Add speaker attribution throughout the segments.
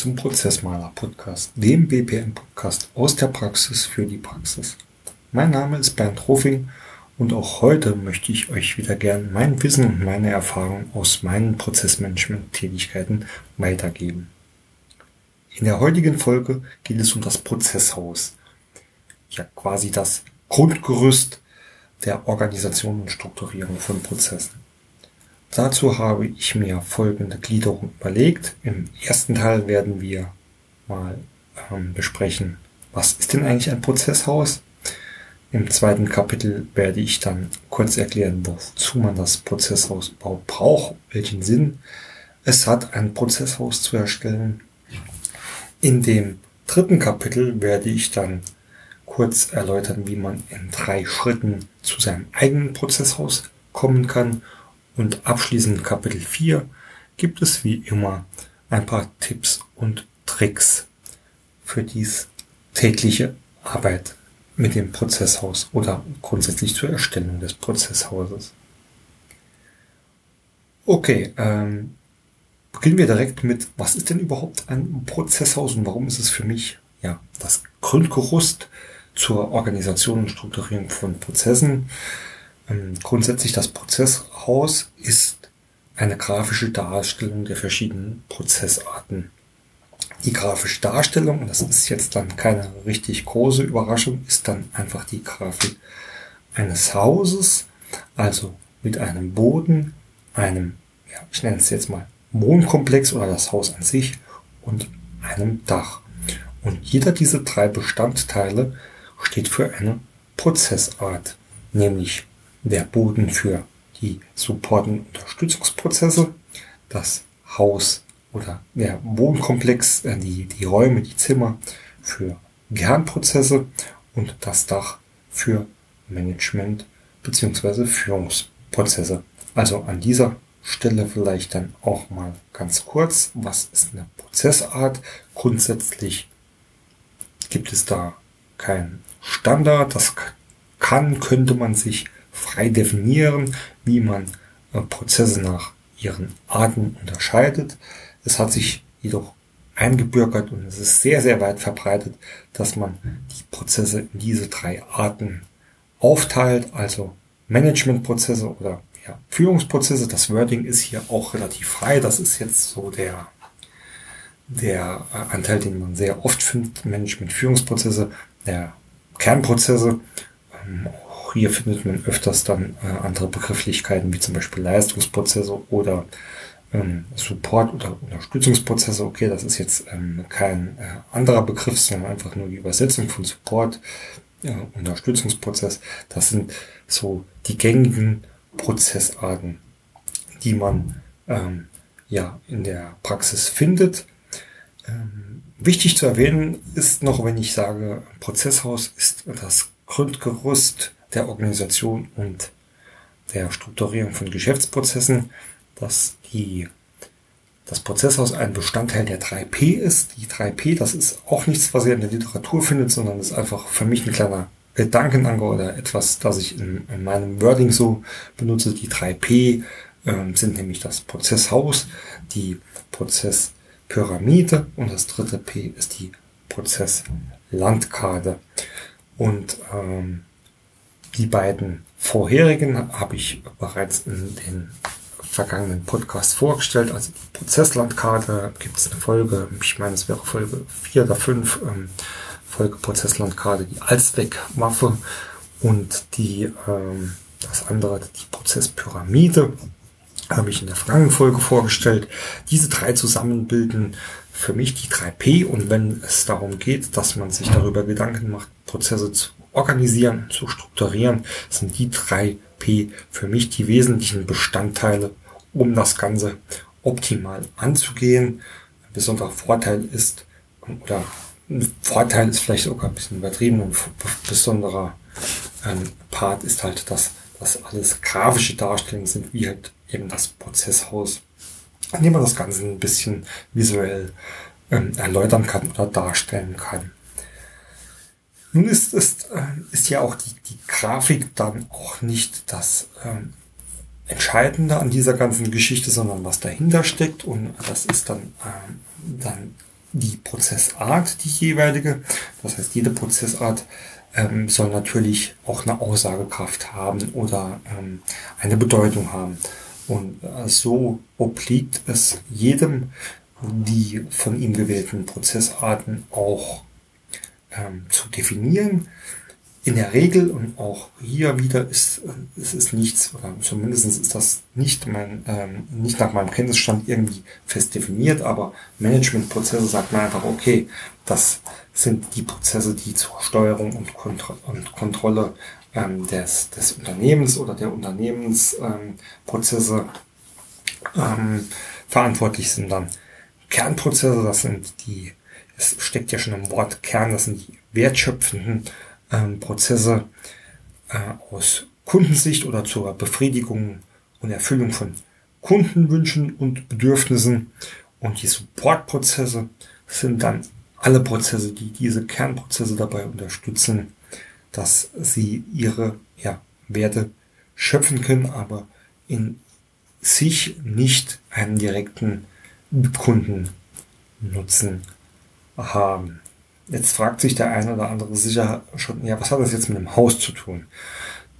Speaker 1: zum Prozessmaler Podcast, dem BPM Podcast aus der Praxis für die Praxis. Mein Name ist Bernd Rofing und auch heute möchte ich euch wieder gern mein Wissen und meine Erfahrungen aus meinen Prozessmanagement-Tätigkeiten weitergeben. In der heutigen Folge geht es um das Prozesshaus. Ja, quasi das Grundgerüst der Organisation und Strukturierung von Prozessen. Dazu habe ich mir folgende Gliederung überlegt. Im ersten Teil werden wir mal ähm, besprechen, was ist denn eigentlich ein Prozesshaus? Im zweiten Kapitel werde ich dann kurz erklären, wozu man das Prozesshaus überhaupt braucht, welchen Sinn es hat, ein Prozesshaus zu erstellen. In dem dritten Kapitel werde ich dann kurz erläutern, wie man in drei Schritten zu seinem eigenen Prozesshaus kommen kann und abschließend Kapitel 4 gibt es wie immer ein paar Tipps und Tricks für dies tägliche Arbeit mit dem Prozesshaus oder grundsätzlich zur Erstellung des Prozesshauses. Okay, ähm, beginnen wir direkt mit, was ist denn überhaupt ein Prozesshaus und warum ist es für mich ja das Grundgerüst zur Organisation und Strukturierung von Prozessen? Ähm, grundsätzlich das Prozesshaus ist eine grafische Darstellung der verschiedenen Prozessarten. Die grafische Darstellung, das ist jetzt dann keine richtig große Überraschung, ist dann einfach die Grafik eines Hauses, also mit einem Boden, einem, ja, ich nenne es jetzt mal Wohnkomplex oder das Haus an sich und einem Dach. Und jeder dieser drei Bestandteile steht für eine Prozessart, nämlich der Boden für die Support- und Unterstützungsprozesse, das Haus oder der Wohnkomplex, äh, die, die Räume, die Zimmer für Kernprozesse und das Dach für Management bzw. Führungsprozesse. Also an dieser Stelle vielleicht dann auch mal ganz kurz, was ist eine Prozessart? Grundsätzlich gibt es da keinen Standard. Das kann, könnte man sich frei definieren, wie man äh, Prozesse nach ihren Arten unterscheidet. Es hat sich jedoch eingebürgert und es ist sehr, sehr weit verbreitet, dass man die Prozesse in diese drei Arten aufteilt, also Managementprozesse oder ja, Führungsprozesse. Das Wording ist hier auch relativ frei. Das ist jetzt so der, der äh, Anteil, den man sehr oft findet. Management, Führungsprozesse, der Kernprozesse, ähm, hier findet man öfters dann äh, andere Begrifflichkeiten, wie zum Beispiel Leistungsprozesse oder ähm, Support- oder Unterstützungsprozesse. Okay, das ist jetzt ähm, kein äh, anderer Begriff, sondern einfach nur die Übersetzung von Support, äh, Unterstützungsprozess. Das sind so die gängigen Prozessarten, die man ähm, ja in der Praxis findet. Ähm, wichtig zu erwähnen ist noch, wenn ich sage, Prozesshaus ist das Grundgerüst der Organisation und der Strukturierung von Geschäftsprozessen, dass die, das Prozesshaus ein Bestandteil der 3P ist. Die 3P, das ist auch nichts, was ihr in der Literatur findet, sondern ist einfach für mich ein kleiner Gedankenanker oder etwas, das ich in, in meinem Wording so benutze. Die 3P ähm, sind nämlich das Prozesshaus, die Prozesspyramide und das dritte P ist die Prozesslandkarte. Und ähm, die beiden vorherigen habe ich bereits in den vergangenen Podcast vorgestellt. Also die Prozesslandkarte gibt es eine Folge, ich meine, es wäre Folge 4 oder 5, ähm, Folge Prozesslandkarte, die Allzweckwaffe und die, ähm, das andere, die Prozesspyramide, habe ich in der vergangenen Folge vorgestellt. Diese drei zusammen bilden für mich die 3P und wenn es darum geht, dass man sich darüber Gedanken macht, Prozesse zu organisieren, zu strukturieren, sind die drei P für mich die wesentlichen Bestandteile, um das Ganze optimal anzugehen. Ein besonderer Vorteil ist, oder ein Vorteil ist vielleicht sogar ein bisschen übertrieben, ein besonderer ähm, Part ist halt, dass das alles grafische Darstellungen sind, wie halt eben das Prozesshaus, an dem man das Ganze ein bisschen visuell ähm, erläutern kann oder darstellen kann. Nun ist, ist, äh, ist ja auch die, die Grafik dann auch nicht das ähm, Entscheidende an dieser ganzen Geschichte, sondern was dahinter steckt. Und das ist dann ähm, dann die Prozessart, die jeweilige. Das heißt, jede Prozessart ähm, soll natürlich auch eine Aussagekraft haben oder ähm, eine Bedeutung haben. Und äh, so obliegt es jedem, die von ihm gewählten Prozessarten auch ähm, zu definieren. In der Regel und auch hier wieder ist es ist nichts, oder zumindest ist das nicht mein, ähm, nicht nach meinem Kenntnisstand irgendwie fest definiert, aber Managementprozesse sagt man einfach, okay, das sind die Prozesse, die zur Steuerung und, Kontro und Kontrolle ähm, des, des Unternehmens oder der Unternehmensprozesse ähm, ähm, verantwortlich sind dann. Kernprozesse, das sind die, es steckt ja schon im Wort Kern, das sind die wertschöpfenden ähm, Prozesse äh, aus Kundensicht oder zur Befriedigung und Erfüllung von Kundenwünschen und Bedürfnissen. Und die Supportprozesse sind dann alle Prozesse, die diese Kernprozesse dabei unterstützen, dass sie ihre ja, Werte schöpfen können, aber in sich nicht einen direkten Kundennutzen haben. Jetzt fragt sich der eine oder andere sicher schon, ja, was hat das jetzt mit dem Haus zu tun?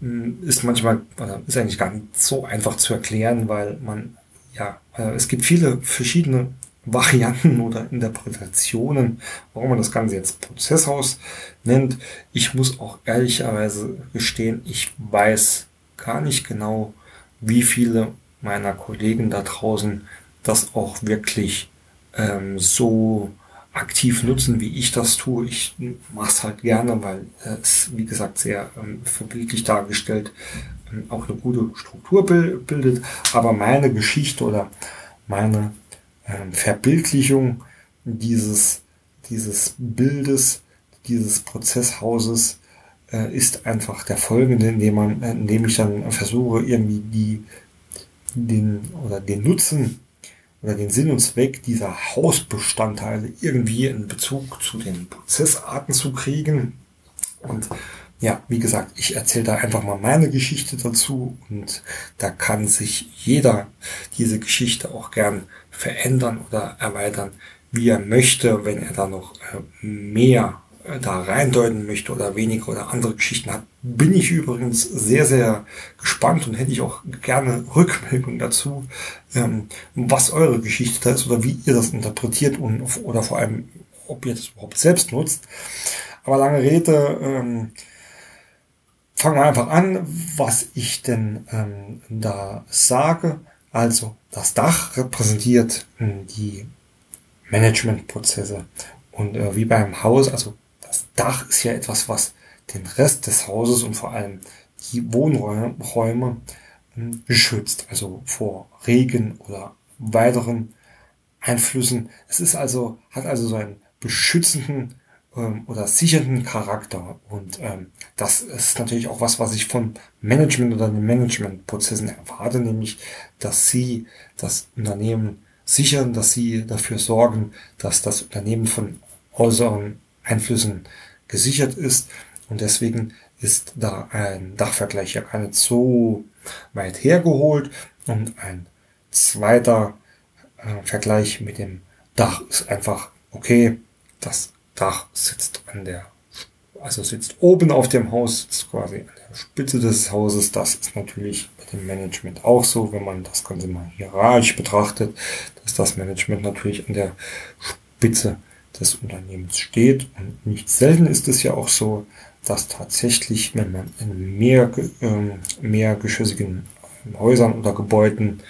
Speaker 1: Hm, ist manchmal, ist eigentlich gar nicht so einfach zu erklären, weil man, ja, äh, es gibt viele verschiedene Varianten oder Interpretationen, warum man das Ganze jetzt Prozesshaus nennt. Ich muss auch ehrlicherweise gestehen, ich weiß gar nicht genau, wie viele meiner Kollegen da draußen das auch wirklich ähm, so aktiv nutzen, wie ich das tue. Ich mache es halt gerne, weil es, wie gesagt, sehr ähm, verbildlich dargestellt ähm, auch eine gute Struktur bildet. Aber meine Geschichte oder meine ähm, Verbildlichung dieses, dieses Bildes, dieses Prozesshauses äh, ist einfach der folgende, indem man, indem ich dann versuche, irgendwie die, den oder den Nutzen oder den Sinn und Zweck dieser Hausbestandteile irgendwie in Bezug zu den Prozessarten zu kriegen. Und ja, wie gesagt, ich erzähle da einfach mal meine Geschichte dazu und da kann sich jeder diese Geschichte auch gern verändern oder erweitern, wie er möchte, wenn er da noch äh, mehr da reindeuten möchte oder weniger oder andere Geschichten hat, bin ich übrigens sehr, sehr gespannt und hätte ich auch gerne Rückmeldung dazu, ähm, was eure Geschichte da ist oder wie ihr das interpretiert und oder vor allem, ob ihr das überhaupt selbst nutzt. Aber lange Rede, ähm, fangen wir einfach an, was ich denn ähm, da sage. Also das Dach repräsentiert äh, die Managementprozesse und äh, wie beim Haus, also das Dach ist ja etwas, was den Rest des Hauses und vor allem die Wohnräume hm, beschützt, also vor Regen oder weiteren Einflüssen. Es ist also, hat also so einen beschützenden ähm, oder sichernden Charakter. Und ähm, das ist natürlich auch was, was ich von Management oder den Managementprozessen erwarte, nämlich, dass sie das Unternehmen sichern, dass sie dafür sorgen, dass das Unternehmen von äußeren Einflüssen gesichert ist. Und deswegen ist da ein Dachvergleich ja gar nicht so weit hergeholt. Und ein zweiter äh, Vergleich mit dem Dach ist einfach, okay, das Dach sitzt an der, also sitzt oben auf dem Haus, sitzt quasi an der Spitze des Hauses. Das ist natürlich bei dem Management auch so, wenn man das Ganze mal hierarchisch betrachtet, dass das Management natürlich an der Spitze des Unternehmens steht. Und nicht selten ist es ja auch so, dass tatsächlich, wenn man in mehr, äh, mehrgeschossigen Häusern oder Gebäuden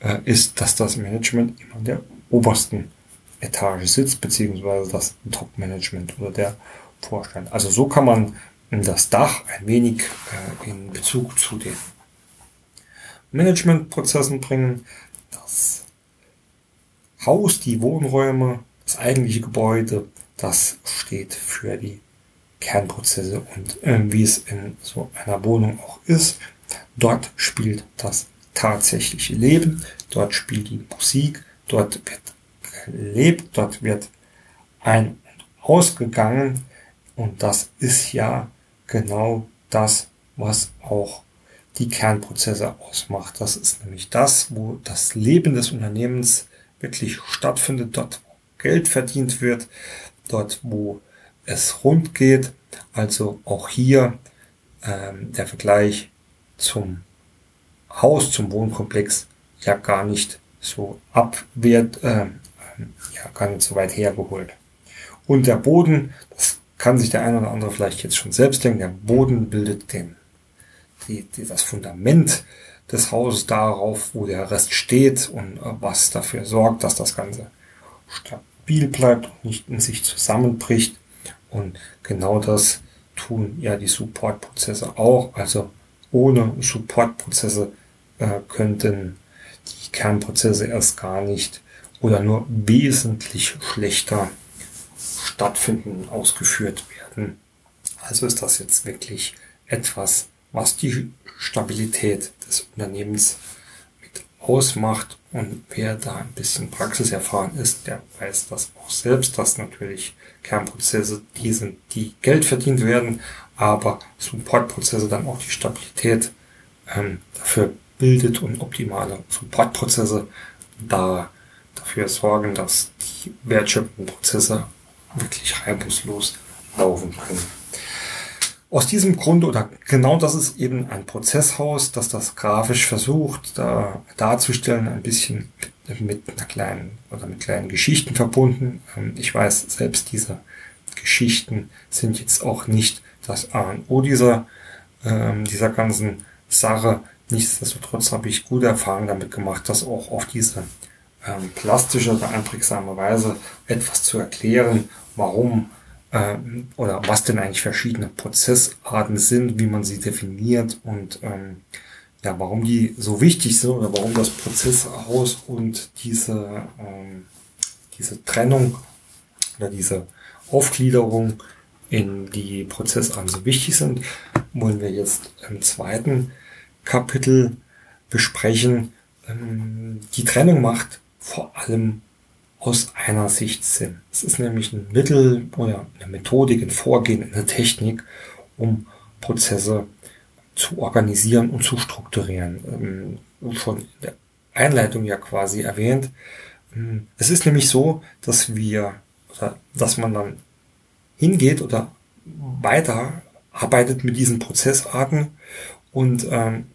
Speaker 1: äh, ist, dass das Management immer in der obersten Etage sitzt, beziehungsweise das Top-Management oder der Vorstand. Also so kann man das Dach ein wenig äh, in Bezug zu den Managementprozessen bringen. Das Haus, die Wohnräume das eigentliche Gebäude, das steht für die Kernprozesse und äh, wie es in so einer Wohnung auch ist. Dort spielt das tatsächliche Leben, dort spielt die Musik, dort wird gelebt, dort wird ein- und ausgegangen und das ist ja genau das, was auch die Kernprozesse ausmacht. Das ist nämlich das, wo das Leben des Unternehmens wirklich stattfindet, dort Geld verdient wird, dort wo es rund geht. Also auch hier ähm, der Vergleich zum Haus, zum Wohnkomplex ja gar nicht so abwehrt, äh, ja gar nicht so weit hergeholt. Und der Boden, das kann sich der eine oder andere vielleicht jetzt schon selbst denken, der Boden bildet den, die, die, das Fundament des Hauses darauf, wo der Rest steht und äh, was dafür sorgt, dass das Ganze stabil bleibt und nicht in sich zusammenbricht. Und genau das tun ja die Support-Prozesse auch. Also ohne Support-Prozesse äh, könnten die Kernprozesse erst gar nicht oder nur wesentlich schlechter stattfinden, ausgeführt werden. Also ist das jetzt wirklich etwas, was die Stabilität des Unternehmens ausmacht. Und wer da ein bisschen praxiserfahren ist, der weiß das auch selbst, dass natürlich Kernprozesse die sind, die Geld verdient werden, aber Supportprozesse dann auch die Stabilität ähm, dafür bildet und optimale Supportprozesse da dafür sorgen, dass die wertschöpfenden Prozesse wirklich reibungslos laufen können. Aus diesem Grund oder genau das ist eben ein Prozesshaus, das das grafisch versucht da, darzustellen, ein bisschen mit, einer kleinen oder mit kleinen Geschichten verbunden. Ähm, ich weiß, selbst diese Geschichten sind jetzt auch nicht das A und O dieser, ähm, dieser ganzen Sache. Nichtsdestotrotz habe ich gute Erfahrungen damit gemacht, das auch auf diese ähm, plastische oder einprägsame Weise etwas zu erklären, warum ähm, oder was denn eigentlich verschiedene Prozessarten sind, wie man sie definiert und ähm, ja, warum die so wichtig sind oder warum das Prozesshaus und diese, ähm, diese Trennung oder diese Aufgliederung in die Prozessarten so wichtig sind, wollen wir jetzt im zweiten Kapitel besprechen. Ähm, die Trennung macht vor allem aus einer Sicht Sinn. Es ist nämlich ein Mittel oder eine Methodik, ein Vorgehen, eine Technik, um Prozesse zu organisieren und zu strukturieren. Ähm, schon in der Einleitung ja quasi erwähnt. Ähm, es ist nämlich so, dass wir, dass man dann hingeht oder weiter arbeitet mit diesen Prozessarten und ähm,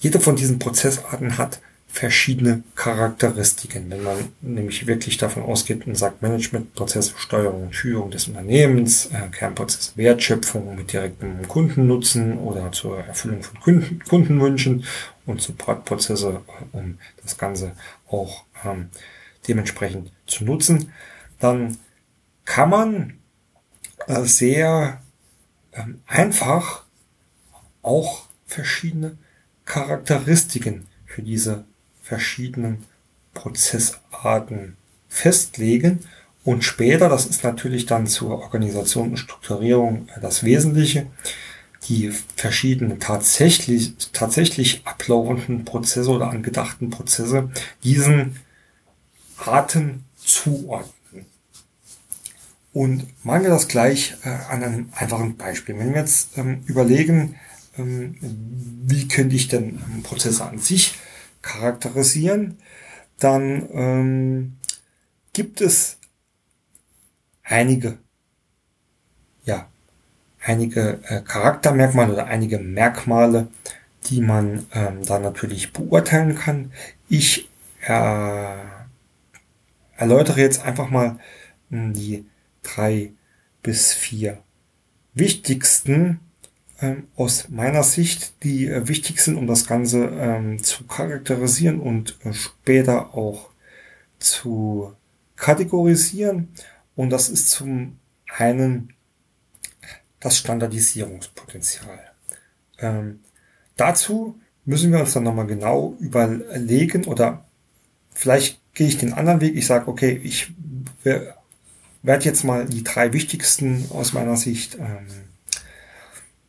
Speaker 1: jede von diesen Prozessarten hat verschiedene Charakteristiken. Wenn man nämlich wirklich davon ausgeht und sagt Management, Prozesse, Steuerung und Führung des Unternehmens, äh, Kernprozess Wertschöpfung mit direktem Kundennutzen oder zur Erfüllung von Kunden, Kundenwünschen und Supportprozesse, äh, um das Ganze auch ähm, dementsprechend zu nutzen, dann kann man äh, sehr ähm, einfach auch verschiedene Charakteristiken für diese verschiedenen Prozessarten festlegen und später, das ist natürlich dann zur Organisation und Strukturierung das Wesentliche, die verschiedenen tatsächlich, tatsächlich ablaufenden Prozesse oder angedachten Prozesse diesen Arten zuordnen. Und machen wir das gleich äh, an einem einfachen Beispiel. Wenn wir jetzt ähm, überlegen, ähm, wie könnte ich denn Prozesse an sich charakterisieren, dann ähm, gibt es einige, ja, einige äh, Charaktermerkmale oder einige Merkmale, die man ähm, da natürlich beurteilen kann. Ich äh, erläutere jetzt einfach mal hm, die drei bis vier wichtigsten ähm, aus meiner Sicht die äh, wichtig sind, um das Ganze ähm, zu charakterisieren und äh, später auch zu kategorisieren. Und das ist zum einen das Standardisierungspotenzial. Ähm, dazu müssen wir uns dann nochmal genau überlegen oder vielleicht gehe ich den anderen Weg. Ich sage, okay, ich werde jetzt mal die drei wichtigsten aus meiner Sicht ähm,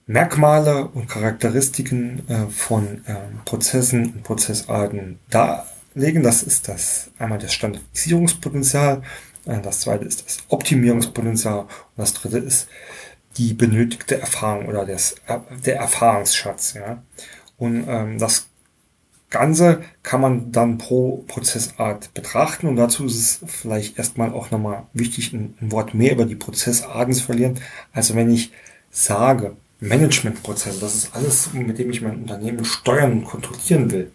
Speaker 1: Merkmale und Charakteristiken äh, von äh, Prozessen und Prozessarten darlegen. Das ist das einmal das Standardisierungspotenzial, äh, das zweite ist das Optimierungspotenzial und das dritte ist die benötigte Erfahrung oder das, äh, der Erfahrungsschatz. Ja. Und ähm, das Ganze kann man dann pro Prozessart betrachten und dazu ist es vielleicht erstmal auch nochmal wichtig, ein Wort mehr über die Prozessarten zu verlieren. Also wenn ich sage, Managementprozesse, das ist alles, mit dem ich mein Unternehmen steuern und kontrollieren will,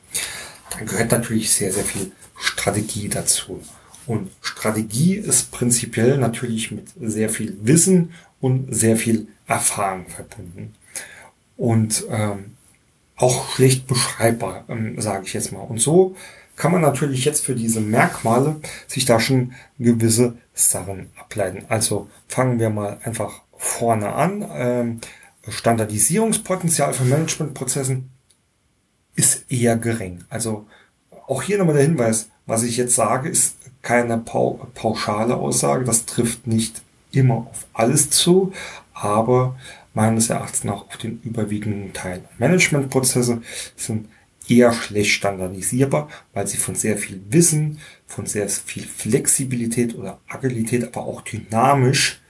Speaker 1: dann gehört natürlich sehr, sehr viel Strategie dazu. Und Strategie ist prinzipiell natürlich mit sehr viel Wissen und sehr viel Erfahrung verbunden. Und ähm, auch schlecht beschreibbar, ähm, sage ich jetzt mal. Und so kann man natürlich jetzt für diese Merkmale sich da schon gewisse Sachen ableiten. Also fangen wir mal einfach vorne an. Ähm, Standardisierungspotenzial von Managementprozessen ist eher gering. Also auch hier nochmal der Hinweis, was ich jetzt sage, ist keine pauschale Aussage. Das trifft nicht immer auf alles zu, aber meines Erachtens nach auf den überwiegenden Teil. Managementprozesse sind eher schlecht standardisierbar, weil sie von sehr viel Wissen, von sehr viel Flexibilität oder Agilität, aber auch dynamisch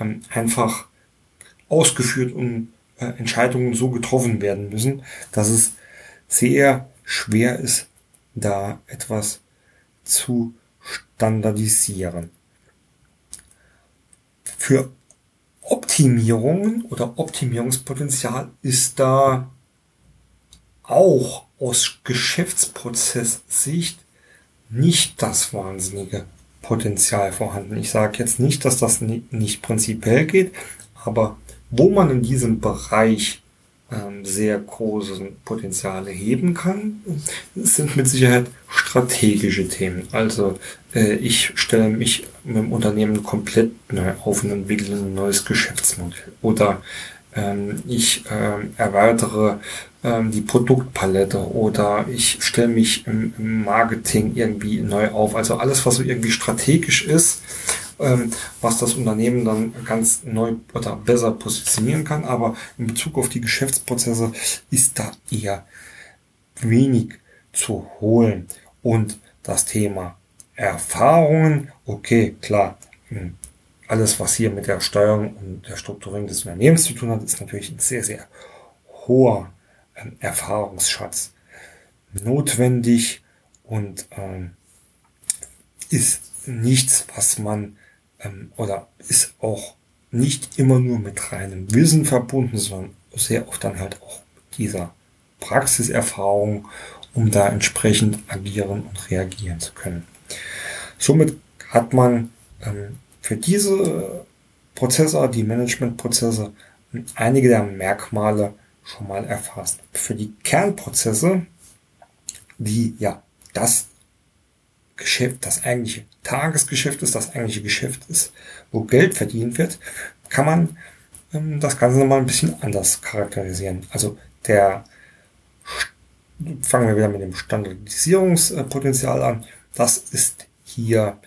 Speaker 1: ähm, einfach ausgeführt und äh, Entscheidungen so getroffen werden müssen, dass es sehr schwer ist, da etwas zu standardisieren. Für Optimierungen oder Optimierungspotenzial ist da auch aus Geschäftsprozesssicht nicht das wahnsinnige Potenzial vorhanden. Ich sage jetzt nicht, dass das nicht prinzipiell geht, aber wo man in diesem Bereich ähm, sehr große Potenziale heben kann, sind mit Sicherheit strategische Themen. Also äh, ich stelle mich mit dem Unternehmen komplett neu auf und entwickle ein neues Geschäftsmodell. Oder ähm, ich ähm, erweitere ähm, die Produktpalette oder ich stelle mich im Marketing irgendwie neu auf. Also alles, was so irgendwie strategisch ist, ähm, was das Unternehmen dann ganz neu oder besser positionieren kann. Aber in Bezug auf die Geschäftsprozesse ist da eher wenig zu holen. Und das Thema Erfahrungen, okay, klar, hm, alles, was hier mit der Steuerung und der Strukturierung des Unternehmens zu tun hat, ist natürlich ein sehr, sehr hoher ähm, Erfahrungsschatz notwendig und ähm, ist nichts, was man ähm, oder ist auch nicht immer nur mit reinem Wissen verbunden, sondern sehr oft dann halt auch dieser Praxiserfahrung, um da entsprechend agieren und reagieren zu können. Somit hat man ähm, für diese Prozesse, die Managementprozesse, einige der Merkmale schon mal erfasst. Für die Kernprozesse, die ja das Geschäft, das eigentliche Tagesgeschäft ist, das eigentliche Geschäft ist, wo Geld verdient wird, kann man ähm, das Ganze nochmal ein bisschen anders charakterisieren. Also der, fangen wir wieder mit dem Standardisierungspotenzial an. Das ist hier,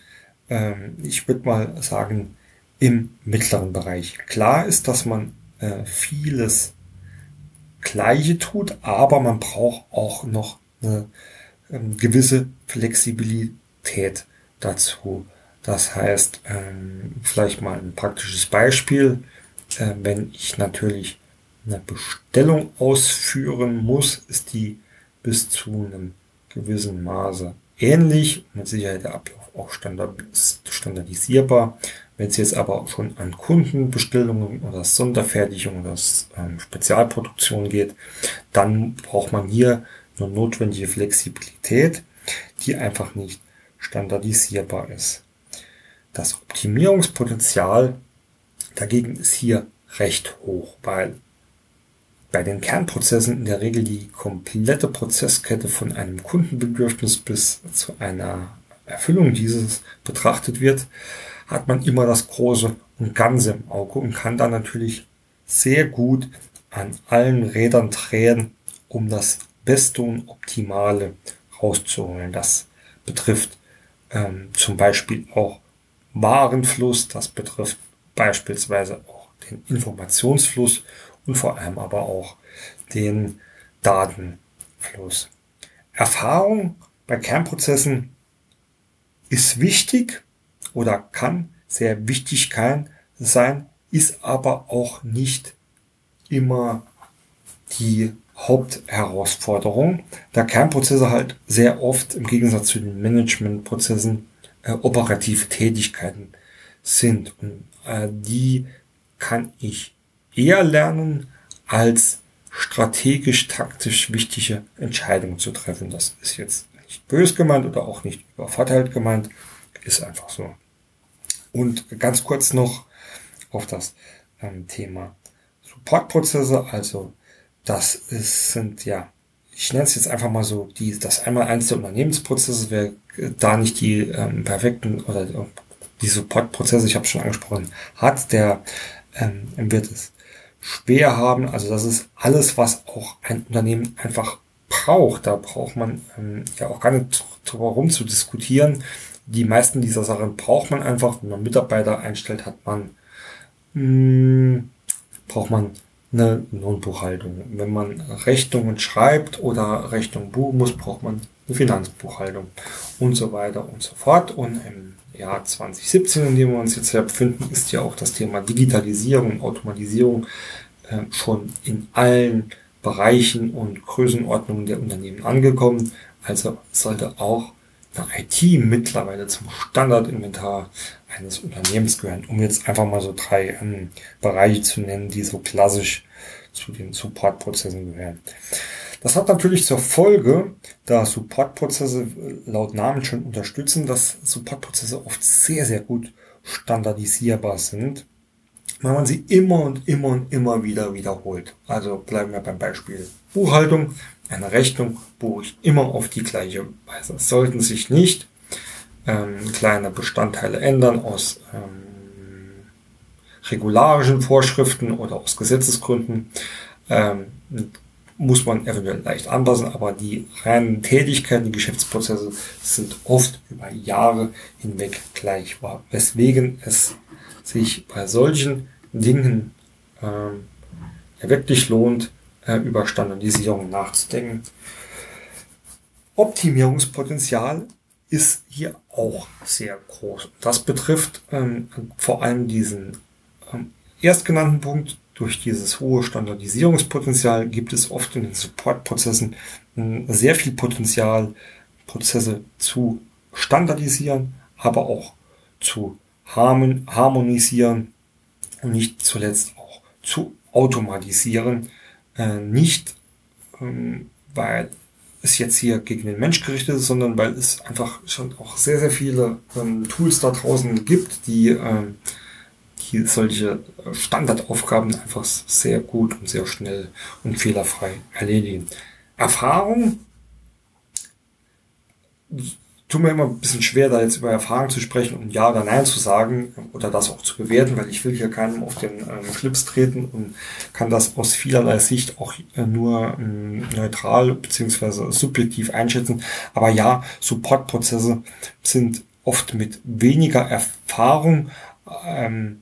Speaker 1: ähm, ich würde mal sagen, im mittleren Bereich. Klar ist, dass man äh, vieles Gleiche tut, aber man braucht auch noch eine ähm, gewisse Flexibilität Tät dazu. Das heißt, ähm, vielleicht mal ein praktisches Beispiel. Äh, wenn ich natürlich eine Bestellung ausführen muss, ist die bis zu einem gewissen Maße ähnlich. Mit Sicherheit der Ablauf auch standardisierbar. Wenn es jetzt aber schon an Kundenbestellungen oder Sonderfertigung oder ähm, Spezialproduktion geht, dann braucht man hier eine notwendige Flexibilität, die einfach nicht standardisierbar ist. Das Optimierungspotenzial dagegen ist hier recht hoch, weil bei den Kernprozessen in der Regel die komplette Prozesskette von einem Kundenbedürfnis bis zu einer Erfüllung dieses betrachtet wird, hat man immer das Große und Ganze im Auge und kann dann natürlich sehr gut an allen Rädern drehen, um das Beste und Optimale rauszuholen. Das betrifft ähm, zum Beispiel auch Warenfluss, das betrifft beispielsweise auch den Informationsfluss und vor allem aber auch den Datenfluss. Erfahrung bei Kernprozessen ist wichtig oder kann sehr wichtig sein, ist aber auch nicht immer die Hauptherausforderung, da Kernprozesse halt sehr oft im Gegensatz zu den Managementprozessen äh, operative Tätigkeiten sind. Und äh, die kann ich eher lernen, als strategisch, taktisch wichtige Entscheidungen zu treffen. Das ist jetzt nicht bös gemeint oder auch nicht übervorteilt gemeint, ist einfach so. Und ganz kurz noch auf das ähm, Thema Supportprozesse, also das ist, sind ja, ich nenne es jetzt einfach mal so, die, das einmal eins der Unternehmensprozesse, wer da nicht die ähm, perfekten oder die Supportprozesse, ich habe schon angesprochen, hat, der ähm, wird es schwer haben. Also das ist alles, was auch ein Unternehmen einfach braucht. Da braucht man ähm, ja auch gar nicht drüber rum zu diskutieren. Die meisten dieser Sachen braucht man einfach. Wenn man Mitarbeiter einstellt, hat man mh, hm, braucht man eine Lohnbuchhaltung. Wenn man Rechnungen schreibt oder Rechnungen buchen muss, braucht man eine Finanzbuchhaltung und so weiter und so fort. Und im Jahr 2017, in dem wir uns jetzt ja befinden, ist ja auch das Thema Digitalisierung und Automatisierung äh, schon in allen Bereichen und Größenordnungen der Unternehmen angekommen. Also sollte auch eine IT mittlerweile zum Standardinventar eines Unternehmens gehören, um jetzt einfach mal so drei ähm, Bereiche zu nennen, die so klassisch zu den Supportprozessen gehören. Das hat natürlich zur Folge, da Supportprozesse laut Namen schon unterstützen, dass Supportprozesse oft sehr, sehr gut standardisierbar sind, wenn man sie immer und immer und immer wieder wiederholt. Also bleiben wir beim Beispiel Buchhaltung. Eine Rechnung buche ich immer auf die gleiche Weise. Sollten sich nicht ähm, kleine Bestandteile ändern aus ähm, regularischen Vorschriften oder aus Gesetzesgründen. Ähm, muss man eventuell leicht anpassen, aber die reinen Tätigkeiten, die Geschäftsprozesse sind oft über Jahre hinweg gleich weswegen es sich bei solchen Dingen ähm, ja wirklich lohnt, äh, über Standardisierung nachzudenken. Optimierungspotenzial ist hier auch sehr groß. Das betrifft ähm, vor allem diesen ähm, erstgenannten Punkt. Durch dieses hohe Standardisierungspotenzial gibt es oft in den Supportprozessen äh, sehr viel Potenzial, Prozesse zu standardisieren, aber auch zu harmonisieren und nicht zuletzt auch zu automatisieren. Äh, nicht, ähm, weil es jetzt hier gegen den Mensch gerichtet ist, sondern weil es einfach schon auch sehr, sehr viele ähm, Tools da draußen gibt, die, ähm, die solche Standardaufgaben einfach sehr gut und sehr schnell und fehlerfrei erledigen. Erfahrung tut mir immer ein bisschen schwer, da jetzt über Erfahrung zu sprechen und Ja oder Nein zu sagen oder das auch zu bewerten, weil ich will hier keinem auf den ähm, Schlips treten und kann das aus vielerlei Sicht auch äh, nur ähm, neutral beziehungsweise subjektiv einschätzen. Aber ja, Supportprozesse sind oft mit weniger Erfahrung ähm,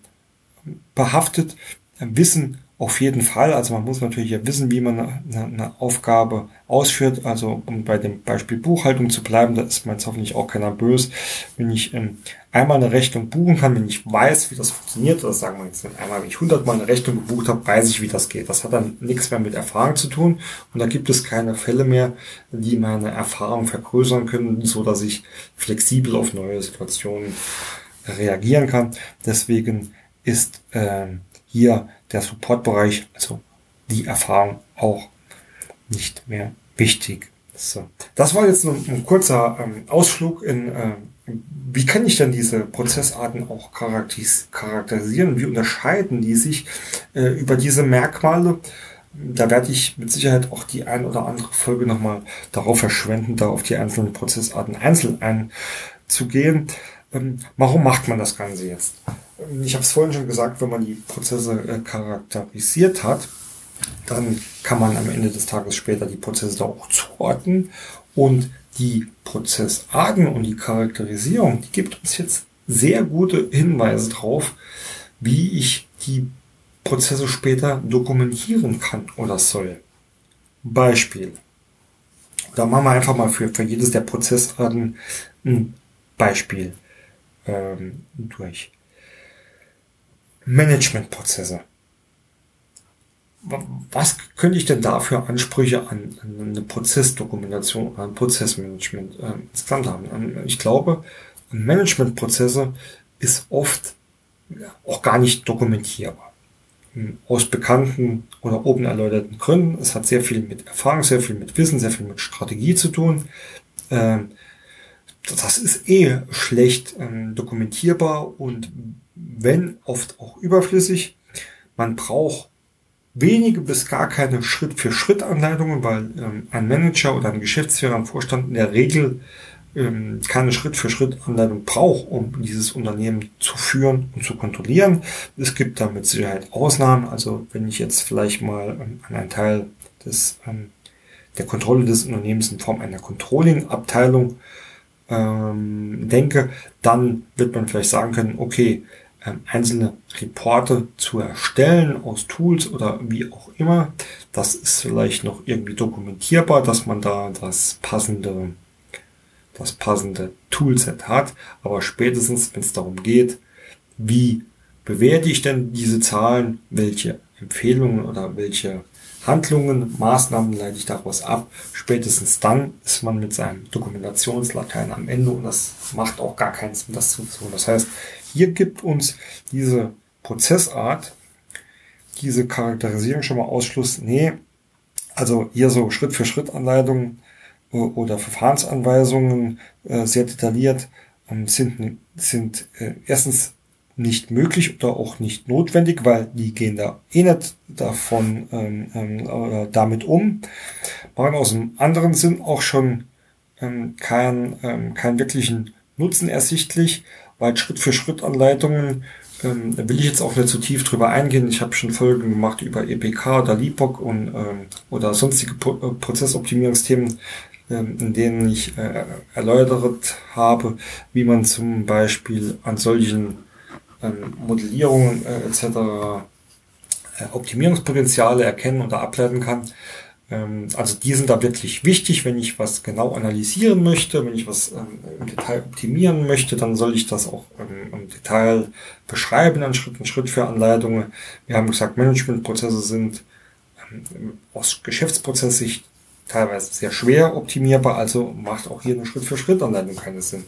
Speaker 1: behaftet, wissen auf jeden Fall. Also man muss natürlich ja wissen, wie man eine, eine, Aufgabe ausführt. Also um bei dem Beispiel Buchhaltung zu bleiben, da ist man jetzt hoffentlich auch keiner böse. Wenn ich ähm, einmal eine Rechnung buchen kann, wenn ich weiß, wie das funktioniert, oder sagen wir jetzt einmal, wenn ich hundertmal eine Rechnung gebucht habe, weiß ich, wie das geht. Das hat dann nichts mehr mit Erfahrung zu tun. Und da gibt es keine Fälle mehr, die meine Erfahrung vergrößern können, so dass ich flexibel auf neue Situationen reagieren kann. Deswegen ist äh, hier der Supportbereich, also die Erfahrung auch nicht mehr wichtig. So. Das war jetzt ein, ein kurzer ähm, Ausflug in, äh, wie kann ich denn diese Prozessarten auch charakteris charakterisieren? Wie unterscheiden die sich äh, über diese Merkmale? Da werde ich mit Sicherheit auch die ein oder andere Folge nochmal darauf verschwenden, da auf die einzelnen Prozessarten einzeln einzugehen. Ähm, warum macht man das Ganze jetzt? Ich habe es vorhin schon gesagt, wenn man die Prozesse äh, charakterisiert hat, dann kann man am Ende des Tages später die Prozesse da auch zuordnen und die Prozessarten und die Charakterisierung, die gibt uns jetzt sehr gute Hinweise drauf, wie ich die Prozesse später dokumentieren kann oder soll. Beispiel. Da machen wir einfach mal für, für jedes der Prozessarten ein Beispiel ähm, durch. Managementprozesse. was könnte ich denn da für Ansprüche an, an eine Prozessdokumentation, an Prozessmanagement äh, insgesamt haben? Ich glaube, Managementprozesse ist oft auch gar nicht dokumentierbar. Hm, aus bekannten oder oben erläuterten Gründen. Es hat sehr viel mit Erfahrung, sehr viel mit Wissen, sehr viel mit Strategie zu tun. Ähm, das ist eh schlecht ähm, dokumentierbar und wenn oft auch überflüssig. Man braucht wenige bis gar keine Schritt-für-Schritt-Anleitungen, weil ähm, ein Manager oder ein Geschäftsführer, ein Vorstand in der Regel ähm, keine Schritt-für-Schritt-Anleitung braucht, um dieses Unternehmen zu führen und zu kontrollieren. Es gibt da mit Sicherheit Ausnahmen. Also wenn ich jetzt vielleicht mal ähm, an einen Teil des, ähm, der Kontrolle des Unternehmens in Form einer Controlling-Abteilung ähm, denke, dann wird man vielleicht sagen können, okay, einzelne Reporte zu erstellen aus Tools oder wie auch immer. Das ist vielleicht noch irgendwie dokumentierbar, dass man da das passende, das passende Toolset hat. Aber spätestens, wenn es darum geht, wie bewerte ich denn diese Zahlen, welche Empfehlungen oder welche Handlungen, Maßnahmen leite ich daraus ab. Spätestens dann ist man mit seinem Dokumentationslatein am Ende und das macht auch gar keinen Sinn, das zu tun. Das heißt, hier gibt uns diese Prozessart, diese Charakterisierung schon mal Ausschluss, nee, also hier so Schritt für Schritt Anleitungen oder Verfahrensanweisungen äh, sehr detailliert ähm, sind, sind äh, erstens nicht möglich oder auch nicht notwendig, weil die gehen da eh nicht davon ähm, ähm, oder damit um. Machen aus einem anderen Sinn auch schon ähm, keinen ähm, keinen wirklichen Nutzen ersichtlich, weil Schritt für Schritt Anleitungen ähm, will ich jetzt auch nicht zu so tief drüber eingehen. Ich habe schon Folgen gemacht über EPK oder LIPOC und ähm, oder sonstige Pro äh, Prozessoptimierungsthemen, ähm, in denen ich äh, erläutert habe, wie man zum Beispiel an solchen ähm, Modellierungen äh, etc. Äh, Optimierungspotenziale erkennen oder ableiten kann. Ähm, also die sind da wirklich wichtig, wenn ich was genau analysieren möchte, wenn ich was ähm, im Detail optimieren möchte, dann soll ich das auch ähm, im Detail beschreiben, an Schritt und Schritt für Anleitungen. Wir haben gesagt, Managementprozesse sind aus Geschäftsprozesssicht teilweise sehr schwer optimierbar, also macht auch hier eine Schritt-für-Schritt-Anleitung keinen Sinn.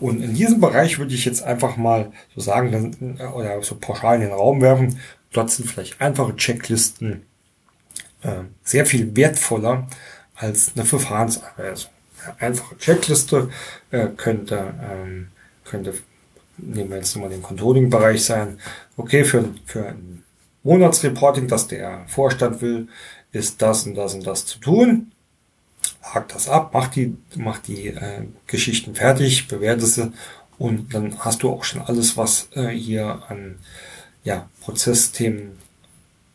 Speaker 1: Und in diesem Bereich würde ich jetzt einfach mal so sagen, oder so pauschal in den Raum werfen, dort sind vielleicht einfache Checklisten äh, sehr viel wertvoller als eine Verfahrensanweisung. Einfache Checkliste äh, könnte, ähm, könnte, nehmen wir jetzt nochmal den Controlling-Bereich sein, okay, für, für ein Monatsreporting, das der Vorstand will, ist das und das und das zu tun hakt das ab, mach die, mach die äh, Geschichten fertig, bewerte sie und dann hast du auch schon alles, was äh, hier an ja, Prozessthemen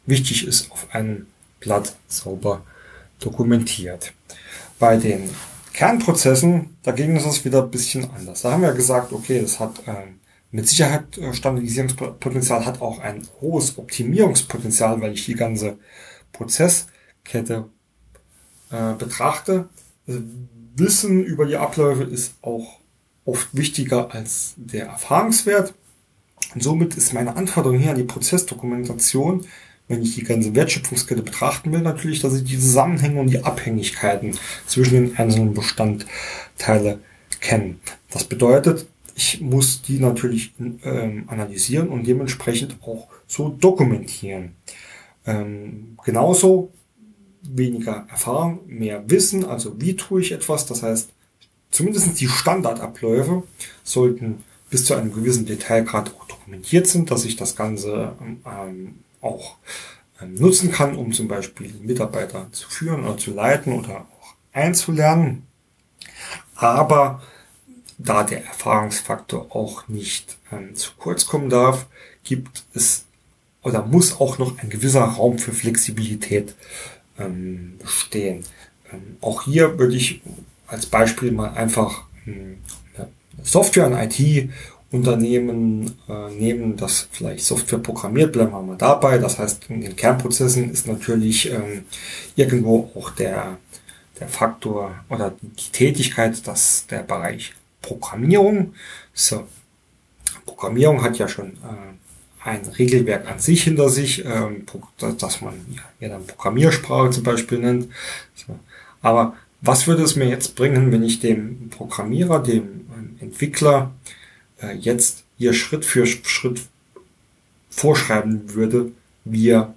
Speaker 1: wichtig ist, auf einem Blatt sauber dokumentiert. Bei den Kernprozessen, dagegen ist es wieder ein bisschen anders. Da haben wir gesagt, okay, es hat äh, mit Sicherheit äh, Standardisierungspotenzial, hat auch ein hohes Optimierungspotenzial, weil ich die ganze Prozesskette äh, betrachte. Wissen über die Abläufe ist auch oft wichtiger als der Erfahrungswert. Und somit ist meine Anforderung hier an die Prozessdokumentation, wenn ich die ganze Wertschöpfungskette betrachten will, natürlich, dass ich die Zusammenhänge und die Abhängigkeiten zwischen den einzelnen Bestandteile kenne. Das bedeutet, ich muss die natürlich ähm, analysieren und dementsprechend auch so dokumentieren. Ähm, genauso weniger Erfahrung, mehr Wissen, also wie tue ich etwas, das heißt, zumindest die Standardabläufe sollten bis zu einem gewissen Detailgrad auch dokumentiert sind, dass ich das Ganze ähm, auch ähm, nutzen kann, um zum Beispiel Mitarbeiter zu führen oder zu leiten oder auch einzulernen. Aber da der Erfahrungsfaktor auch nicht ähm, zu kurz kommen darf, gibt es oder muss auch noch ein gewisser Raum für Flexibilität ähm, bestehen. Ähm, auch hier würde ich als Beispiel mal einfach ähm, Software- und IT-Unternehmen äh, nehmen, das vielleicht Software programmiert, bleiben wir mal dabei. Das heißt, in den Kernprozessen ist natürlich ähm, irgendwo auch der, der Faktor oder die Tätigkeit, dass der Bereich Programmierung. So, Programmierung hat ja schon äh, ein Regelwerk an sich hinter sich, ähm, das man ja dann Programmiersprache zum Beispiel nennt. So. Aber was würde es mir jetzt bringen, wenn ich dem Programmierer, dem Entwickler äh, jetzt hier Schritt für Schritt vorschreiben würde, wie er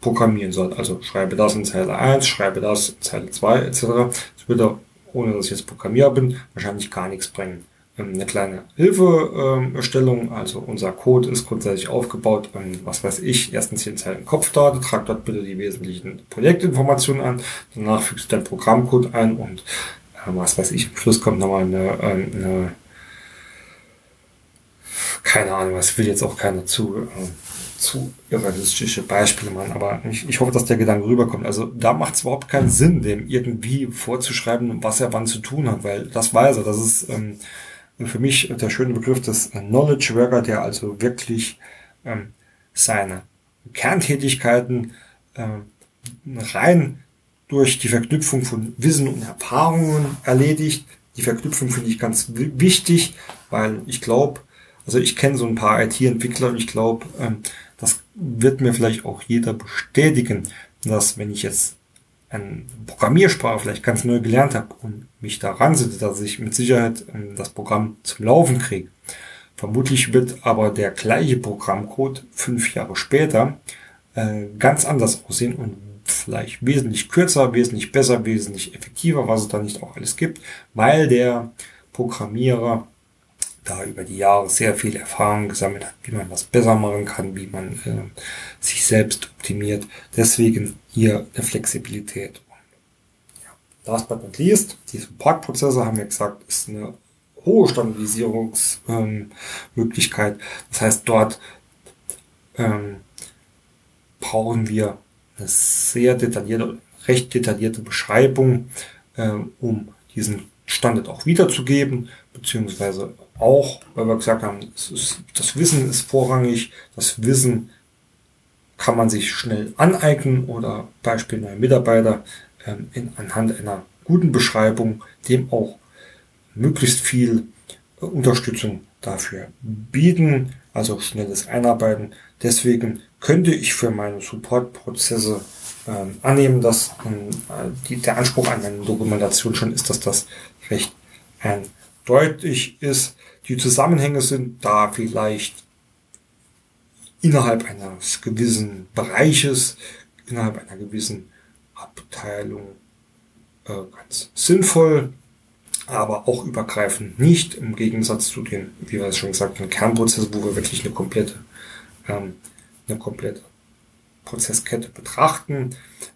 Speaker 1: programmieren soll. Also schreibe das in Zeile 1, schreibe das in Zeile 2 etc. Das würde, ohne dass ich jetzt Programmierer bin, wahrscheinlich gar nichts bringen. Ähm, eine kleine Hilfestellung, also unser Code ist grundsätzlich aufgebaut, was weiß ich, erstens hier in Zeilen Kopfdaten, trag dort bitte die wesentlichen Projektinformationen an, danach fügst du deinen Programmcode ein und äh, was weiß ich, am Schluss kommt nochmal eine, ähm, eine keine Ahnung, was will jetzt auch keiner zu, äh, zu realistische Beispiele machen, aber ich, ich hoffe, dass der Gedanke rüberkommt. Also da macht es überhaupt keinen Sinn, dem irgendwie vorzuschreiben, was er wann zu tun hat, weil das weiß er. Das ist ähm, für mich der schöne Begriff des Knowledge Worker, der also wirklich ähm, seine Kerntätigkeiten äh, rein durch die Verknüpfung von Wissen und Erfahrungen erledigt. Die Verknüpfung finde ich ganz wichtig, weil ich glaube, also ich kenne so ein paar IT-Entwickler und ich glaube, ähm, das wird mir vielleicht auch jeder bestätigen, dass wenn ich jetzt eine Programmiersprache vielleicht ganz neu gelernt habe und mich daran sitze, dass ich mit Sicherheit ähm, das Programm zum Laufen kriege. Vermutlich wird aber der gleiche Programmcode fünf Jahre später äh, ganz anders aussehen und vielleicht wesentlich kürzer, wesentlich besser, wesentlich effektiver, was es da nicht auch alles gibt, weil der Programmierer da über die Jahre sehr viel Erfahrung gesammelt hat, wie man was besser machen kann, wie man äh, sich selbst optimiert. Deswegen hier eine Flexibilität. Ja. Last but not least, die Support-Prozesse haben wir gesagt, ist eine hohe Standardisierungsmöglichkeit. Ähm, das heißt, dort ähm, brauchen wir eine sehr detaillierte, recht detaillierte Beschreibung, äh, um diesen Standard auch wiederzugeben, beziehungsweise auch, weil wir gesagt haben, ist, das Wissen ist vorrangig, das Wissen kann man sich schnell aneignen oder Beispiel neuer Mitarbeiter ähm, in, anhand einer guten Beschreibung dem auch möglichst viel äh, Unterstützung dafür bieten, also schnelles Einarbeiten. Deswegen könnte ich für meine Supportprozesse ähm, annehmen, dass ähm, die, der Anspruch an eine Dokumentation schon ist, dass das recht eindeutig ist. Die Zusammenhänge sind da vielleicht innerhalb eines gewissen Bereiches, innerhalb einer gewissen Abteilung äh, ganz sinnvoll, aber auch übergreifend nicht, im Gegensatz zu den, wie wir es schon gesagt haben, Kernprozessen, wo wir wirklich eine komplette, ähm, eine komplette Prozesskette betrachten,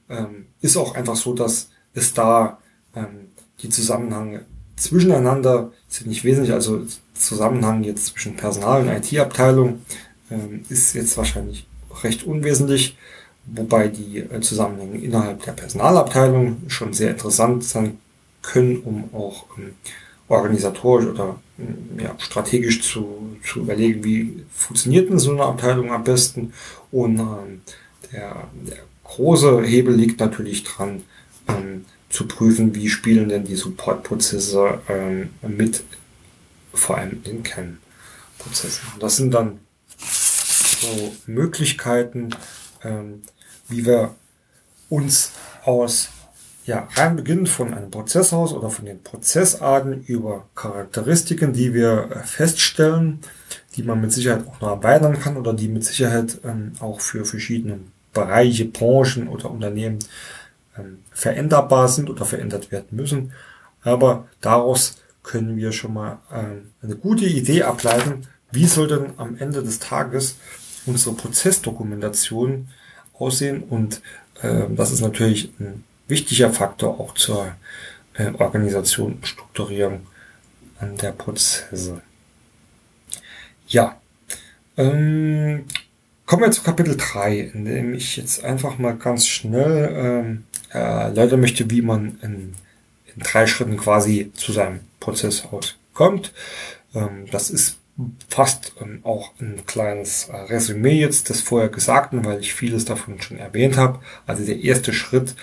Speaker 1: ähm, ist auch einfach so, dass es da ähm, die Zusammenhänge zwischeneinander sind nicht wesentlich, also Zusammenhang jetzt zwischen Personal und IT-Abteilung ähm, ist jetzt wahrscheinlich recht unwesentlich, wobei die äh, Zusammenhänge innerhalb der Personalabteilung schon sehr interessant sein können, um auch ähm, organisatorisch oder ähm, ja, strategisch zu, zu überlegen, wie funktioniert denn so eine Abteilung am besten. Und ähm, der, der große Hebel liegt natürlich dran, ähm, zu prüfen, wie spielen denn die Supportprozesse ähm, mit, vor allem in Kernprozessen. Das sind dann so Möglichkeiten, ähm, wie wir uns aus ja, rein beginnen von einem Prozesshaus oder von den Prozessarten über Charakteristiken, die wir äh, feststellen, die man mit Sicherheit auch noch erweitern kann oder die mit Sicherheit ähm, auch für verschiedene Bereiche, Branchen oder Unternehmen ähm, veränderbar sind oder verändert werden müssen. Aber daraus können wir schon mal ähm, eine gute Idee ableiten, wie soll denn am Ende des Tages unsere Prozessdokumentation aussehen. Und äh, das ist natürlich ein wichtiger Faktor auch zur äh, Organisation und Strukturierung der Prozesse. Ja, ähm, kommen wir zu Kapitel 3, in dem ich jetzt einfach mal ganz schnell ähm, erläutern möchte, wie man in, in drei Schritten quasi zu seinem Prozesshaus kommt. Ähm, das ist fast ähm, auch ein kleines äh, Resümee jetzt des vorher Gesagten, weil ich vieles davon schon erwähnt habe. Also der erste Schritt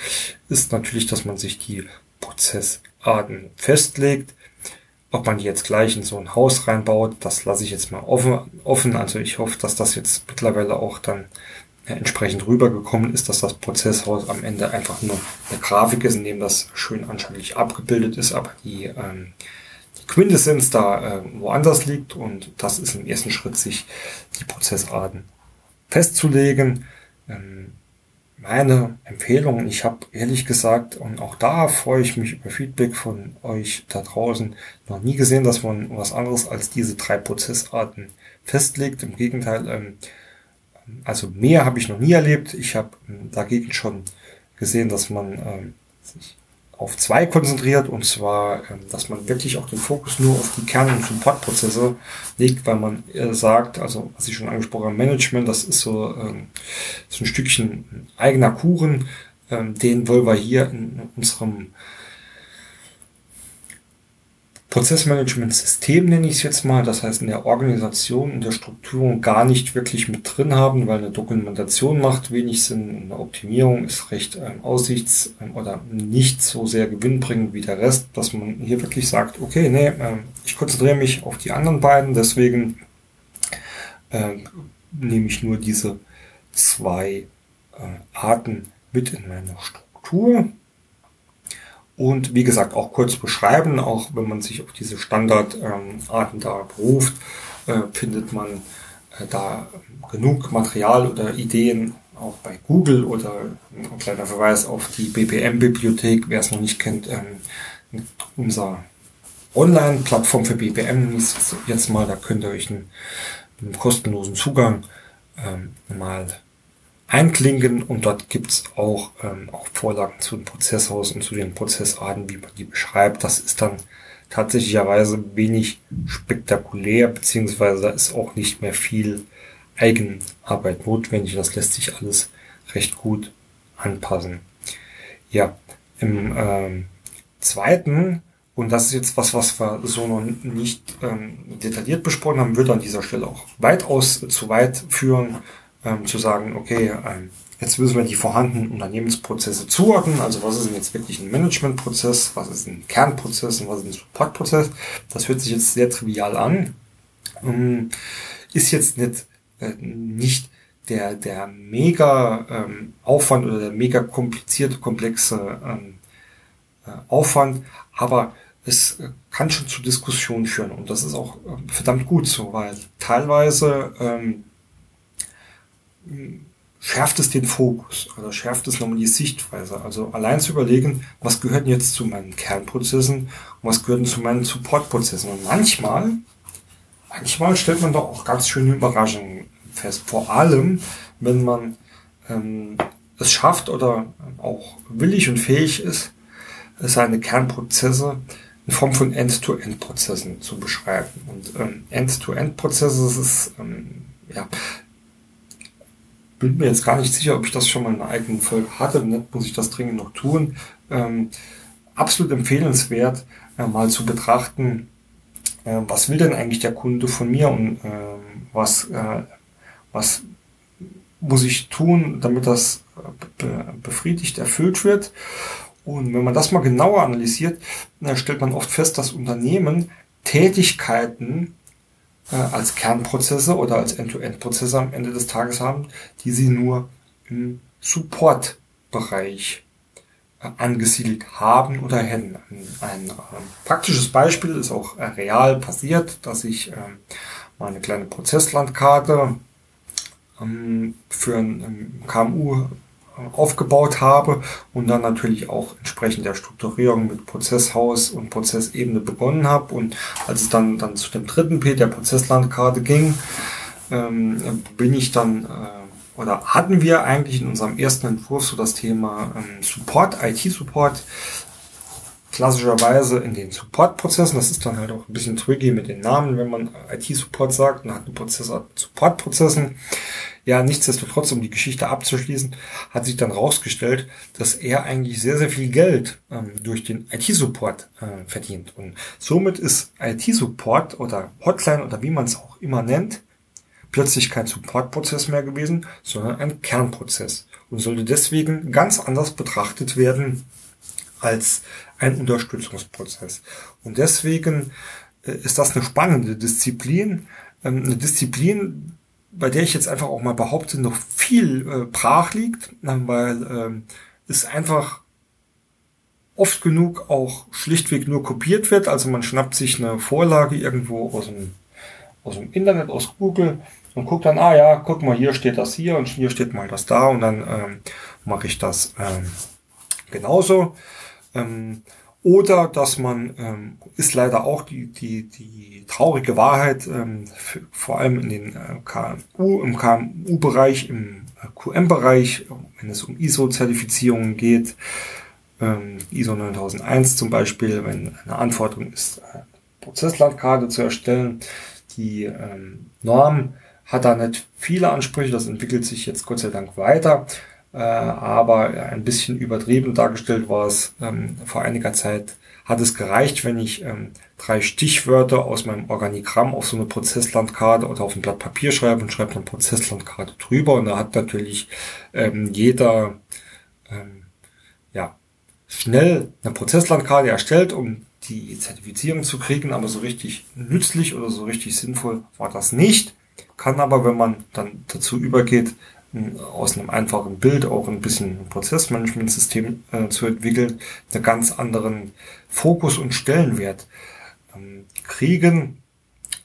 Speaker 1: ist natürlich, dass man sich die Prozessarten festlegt. Ob man die jetzt gleich in so ein Haus reinbaut, das lasse ich jetzt mal offen. offen. Also ich hoffe, dass das jetzt mittlerweile auch dann entsprechend rübergekommen ist, dass das Prozesshaus am Ende einfach nur eine Grafik ist, in dem das schön anschaulich abgebildet ist, aber die, ähm, die Quintessenz da äh, woanders liegt und das ist im ersten Schritt, sich die Prozessarten festzulegen. Ähm, meine Empfehlung, ich habe ehrlich gesagt, und auch da freue ich mich über Feedback von euch da draußen, noch nie gesehen, dass man was anderes als diese drei Prozessarten festlegt. Im Gegenteil, ähm, also mehr habe ich noch nie erlebt. Ich habe ähm, dagegen schon gesehen, dass man ähm, sich auf zwei konzentriert und zwar, ähm, dass man wirklich auch den Fokus nur auf die Kern- und Supportprozesse legt, weil man äh, sagt, also was ich schon angesprochen habe, Management, das ist so, ähm, so ein Stückchen eigener Kuchen, ähm, den wollen wir hier in unserem Prozessmanagement-System nenne ich es jetzt mal, das heißt in der Organisation, in der Struktur gar nicht wirklich mit drin haben, weil eine Dokumentation macht wenig Sinn, eine Optimierung ist recht ähm, aussichts- ähm, oder nicht so sehr gewinnbringend wie der Rest, dass man hier wirklich sagt, okay, nee, äh, ich konzentriere mich auf die anderen beiden, deswegen äh, nehme ich nur diese zwei äh, Arten mit in meine Struktur und wie gesagt auch kurz beschreiben, auch wenn man sich auf diese Standardarten ähm, da beruft, äh, findet man äh, da genug Material oder Ideen auch bei Google oder ein kleiner Verweis auf die BPM-Bibliothek, wer es noch nicht kennt, ähm, unser Online-Plattform für BPM ist jetzt mal, da könnt ihr euch einen, einen kostenlosen Zugang ähm, mal einklinken und dort gibt's auch, ähm, auch Vorlagen zu dem Prozesshaus und zu den Prozessarten, wie man die beschreibt. Das ist dann tatsächlicherweise wenig spektakulär, beziehungsweise da ist auch nicht mehr viel Eigenarbeit notwendig. Das lässt sich alles recht gut anpassen. Ja, im ähm, zweiten, und das ist jetzt was, was wir so noch nicht ähm, detailliert besprochen haben, würde an dieser Stelle auch weitaus zu weit führen ähm, zu sagen, okay, ähm, jetzt müssen wir die vorhandenen Unternehmensprozesse zuordnen. Also was ist denn jetzt wirklich ein Managementprozess, was ist ein Kernprozess und was ist ein Supportprozess. Das hört sich jetzt sehr trivial an. Ähm, ist jetzt nicht, äh, nicht der, der mega ähm, Aufwand oder der mega komplizierte, komplexe ähm, äh, Aufwand, aber es äh, kann schon zu Diskussionen führen und das ist auch äh, verdammt gut so, weil teilweise ähm, schärft es den Fokus oder schärft es nochmal die Sichtweise. Also allein zu überlegen, was gehört jetzt zu meinen Kernprozessen und was gehört zu meinen Supportprozessen. Und manchmal, manchmal stellt man doch auch ganz schöne Überraschungen fest. Vor allem, wenn man ähm, es schafft oder auch willig und fähig ist, seine Kernprozesse in Form von End-to-End-Prozessen zu beschreiben. Und ähm, End-to-End-Prozesse ist ähm, ja, bin mir jetzt gar nicht sicher, ob ich das schon mal in einer eigenen Folge hatte. Nicht muss ich das dringend noch tun. Ähm, absolut empfehlenswert, äh, mal zu betrachten, äh, was will denn eigentlich der Kunde von mir und äh, was, äh, was muss ich tun, damit das be befriedigt, erfüllt wird. Und wenn man das mal genauer analysiert, dann stellt man oft fest, dass Unternehmen Tätigkeiten äh, als Kernprozesse oder als End-to-End-Prozesse am Ende des Tages haben, die sie nur im Support-Bereich äh, angesiedelt haben oder hätten. Ein, ein äh, praktisches Beispiel ist auch äh, real passiert, dass ich ähm, mal eine kleine Prozesslandkarte ähm, für ein KMU aufgebaut habe und dann natürlich auch entsprechend der Strukturierung mit Prozesshaus und Prozessebene begonnen habe. Und als es dann, dann zu dem dritten P, der Prozesslandkarte ging, ähm, bin ich dann äh, oder hatten wir eigentlich in unserem ersten Entwurf so das Thema ähm, Support, IT-Support, klassischerweise in den Support-Prozessen. Das ist dann halt auch ein bisschen tricky mit den Namen, wenn man IT-Support sagt, dann hat ein Prozessor Support-Prozessen. Ja, nichtsdestotrotz, um die Geschichte abzuschließen, hat sich dann rausgestellt, dass er eigentlich sehr, sehr viel Geld ähm, durch den IT-Support äh, verdient. Und somit ist IT-Support oder Hotline oder wie man es auch immer nennt, plötzlich kein Support-Prozess mehr gewesen, sondern ein Kernprozess und sollte deswegen ganz anders betrachtet werden als ein Unterstützungsprozess. Und deswegen äh, ist das eine spannende Disziplin, ähm, eine Disziplin, bei der ich jetzt einfach auch mal behaupte, noch viel äh, brach liegt, weil ähm, es einfach oft genug auch schlichtweg nur kopiert wird. Also man schnappt sich eine Vorlage irgendwo aus dem, aus dem Internet, aus Google und guckt dann, ah ja, guck mal, hier steht das hier und hier steht mal das da und dann ähm, mache ich das ähm, genauso. Ähm, oder dass man, ähm, ist leider auch die, die, die traurige Wahrheit, ähm, für, vor allem in den äh, KMU, im KMU-Bereich, im äh, QM-Bereich, wenn es um ISO-Zertifizierungen geht, ähm, ISO 9001 zum Beispiel, wenn eine Anforderung ist, eine Prozesslandkarte zu erstellen, die ähm, Norm hat da nicht viele Ansprüche, das entwickelt sich jetzt Gott sei Dank weiter, aber ein bisschen übertrieben dargestellt war es ähm, vor einiger Zeit, hat es gereicht, wenn ich ähm, drei Stichwörter aus meinem Organigramm auf so eine Prozesslandkarte oder auf ein Blatt Papier schreibe und schreibe eine Prozesslandkarte drüber und da hat natürlich ähm, jeder ähm, ja, schnell eine Prozesslandkarte erstellt, um die Zertifizierung zu kriegen, aber so richtig nützlich oder so richtig sinnvoll war das nicht. Kann aber, wenn man dann dazu übergeht, aus einem einfachen Bild auch ein bisschen Prozessmanagementsystem äh, zu entwickeln, einen ganz anderen Fokus und Stellenwert ähm, kriegen,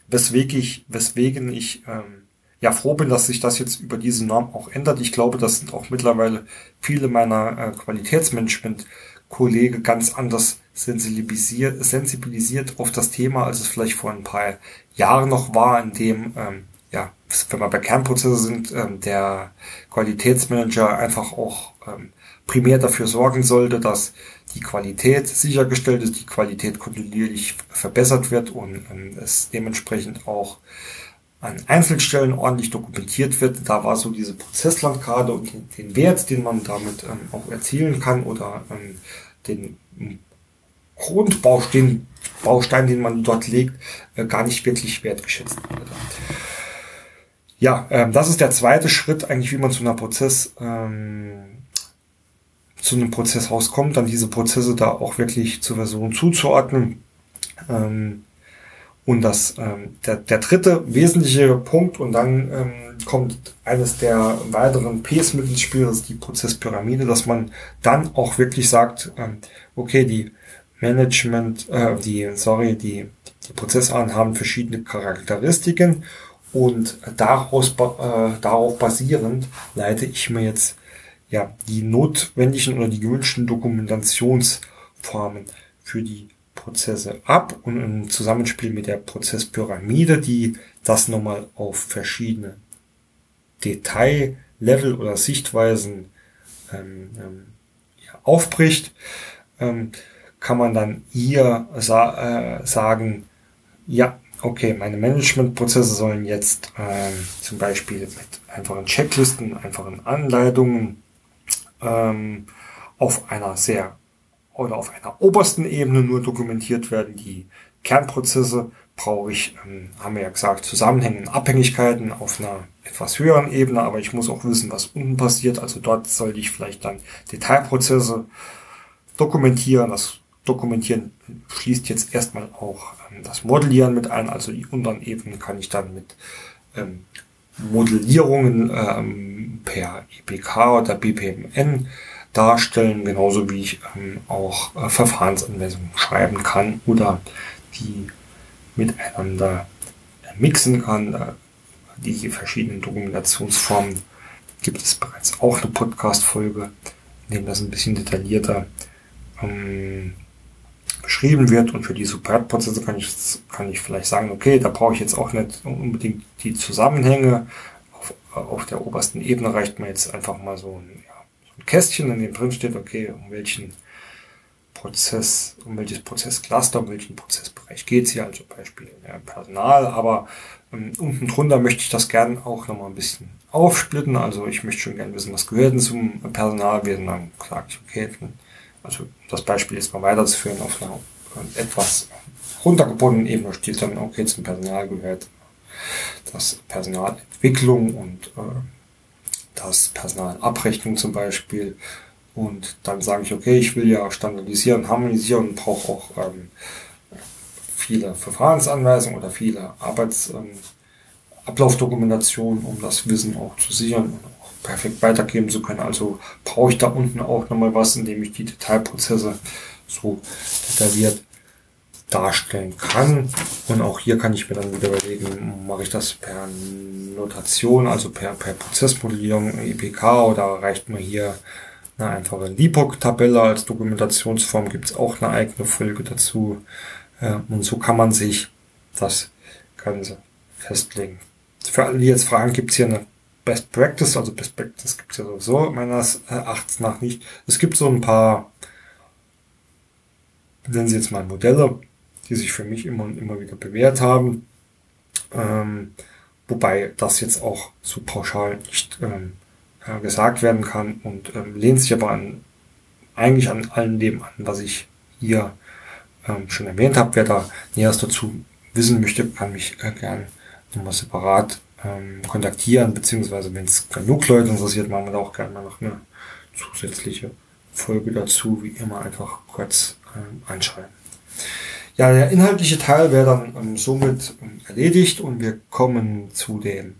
Speaker 1: weswegen ich, weswegen ich ähm, ja froh bin, dass sich das jetzt über diese Norm auch ändert. Ich glaube, das sind auch mittlerweile viele meiner äh, Qualitätsmanagement-Kollegen ganz anders sensibilisiert, sensibilisiert auf das Thema, als es vielleicht vor ein paar Jahren noch war, in dem ähm, ja, wenn wir bei Kernprozesse sind, ähm, der Qualitätsmanager einfach auch ähm, primär dafür sorgen sollte, dass die Qualität sichergestellt ist, die Qualität kontinuierlich verbessert wird und ähm, es dementsprechend auch an Einzelstellen ordentlich dokumentiert wird. Da war so diese Prozesslandkarte und den, Wert, den man damit ähm, auch erzielen kann oder ähm, den Grundbaustein, Baustein, den man dort legt, äh, gar nicht wirklich wertgeschätzt wurde. Ja, ähm, das ist der zweite Schritt eigentlich, wie man zu einer Prozess, ähm, zu einem Prozesshaus kommt, dann diese Prozesse da auch wirklich zur Version zuzuordnen. Ähm, und das ähm, der, der dritte wesentliche Punkt und dann ähm, kommt eines der weiteren Ps mit ins Spiel, das ist die Prozesspyramide, dass man dann auch wirklich sagt, ähm, okay, die Management, äh, die, sorry, die, die Prozessarten haben verschiedene Charakteristiken und daraus, äh, darauf basierend leite ich mir jetzt ja die notwendigen oder die gewünschten Dokumentationsformen für die Prozesse ab und im Zusammenspiel mit der Prozesspyramide, die das nochmal auf verschiedene Detaillevel oder Sichtweisen ähm, ähm, ja, aufbricht, ähm, kann man dann hier sa äh, sagen, ja, okay, meine Managementprozesse sollen jetzt ähm, zum Beispiel mit einfachen Checklisten, einfachen Anleitungen ähm, auf einer sehr oder auf einer obersten Ebene nur dokumentiert werden. Die Kernprozesse brauche ich, ähm, haben wir ja gesagt, Zusammenhänge Abhängigkeiten auf einer etwas höheren Ebene, aber ich muss auch wissen, was unten passiert. Also dort sollte ich vielleicht dann Detailprozesse dokumentieren. Das Dokumentieren schließt jetzt erstmal auch das Modellieren mit ein. Also die unteren Ebenen kann ich dann mit ähm, Modellierungen ähm, per EPK oder BPMN darstellen, genauso wie ich ähm, auch äh, Verfahrensanweisungen schreiben kann oder die miteinander mixen kann. Äh, die verschiedenen Dokumentationsformen gibt es bereits auch eine Podcast-Folge, in dem das ein bisschen detaillierter ähm, beschrieben wird und für die Superprozesse kann ich, kann ich vielleicht sagen, okay, da brauche ich jetzt auch nicht unbedingt die Zusammenhänge. Auf, auf der obersten Ebene reicht mir jetzt einfach mal so ein, ja, so ein Kästchen, in dem drin steht, okay, um welchen Prozess, um welches Prozesscluster, um welchen Prozessbereich geht es hier, also Beispiel ja, Personal, aber ähm, unten drunter möchte ich das gern auch nochmal ein bisschen aufsplitten, also ich möchte schon gern wissen, was gehört denn zum Personalwesen, dann sage ich, okay, also das Beispiel ist mal weiterzuführen auf einer etwas runtergebundenen Ebene steht dann, okay, zum Personal gehört das Personalentwicklung und äh, das Personalabrechnung zum Beispiel. Und dann sage ich, okay, ich will ja standardisieren, harmonisieren und brauche auch ähm, viele Verfahrensanweisungen oder viele Arbeitsablaufdokumentationen, ähm, um das Wissen auch zu sichern und perfekt weitergeben zu können. Also brauche ich da unten auch nochmal was, indem ich die Detailprozesse so detailliert darstellen kann. Und auch hier kann ich mir dann wieder überlegen, mache ich das per Notation, also per, per Prozessmodellierung, EPK oder reicht mir hier eine einfache LIPOC-Tabelle als Dokumentationsform, gibt es auch eine eigene Folge dazu. Und so kann man sich das Ganze festlegen. Für alle, die jetzt fragen, gibt es hier eine Best Practice, also Best Practice gibt es ja sowieso meines Erachtens nach nicht. Es gibt so ein paar, nennen Sie jetzt mal Modelle, die sich für mich immer und immer wieder bewährt haben. Ähm, wobei das jetzt auch so pauschal nicht ähm, äh, gesagt werden kann und ähm, lehnt sich aber an, eigentlich an allem dem an, was ich hier ähm, schon erwähnt habe. Wer da Näheres dazu wissen möchte, kann mich äh, gern nochmal separat ähm, kontaktieren, beziehungsweise wenn es genug Leute interessiert, machen wir da auch gerne mal noch eine zusätzliche Folge dazu, wie immer einfach kurz ähm, anschreiben. Ja, der inhaltliche Teil wäre dann ähm, somit ähm, erledigt und wir kommen zu den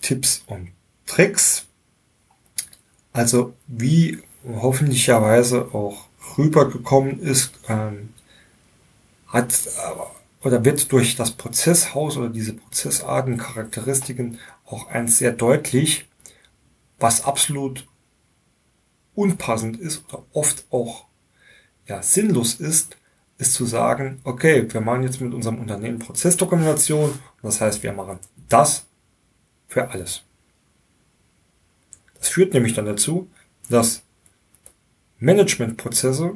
Speaker 1: Tipps und Tricks. Also wie hoffentlicherweise auch rübergekommen ist, ähm, hat äh, oder wird durch das Prozesshaus oder diese Prozessarten, Charakteristiken auch eins sehr deutlich, was absolut unpassend ist oder oft auch ja, sinnlos ist, ist zu sagen, okay, wir machen jetzt mit unserem Unternehmen Prozessdokumentation. Das heißt, wir machen das für alles. Das führt nämlich dann dazu, dass Managementprozesse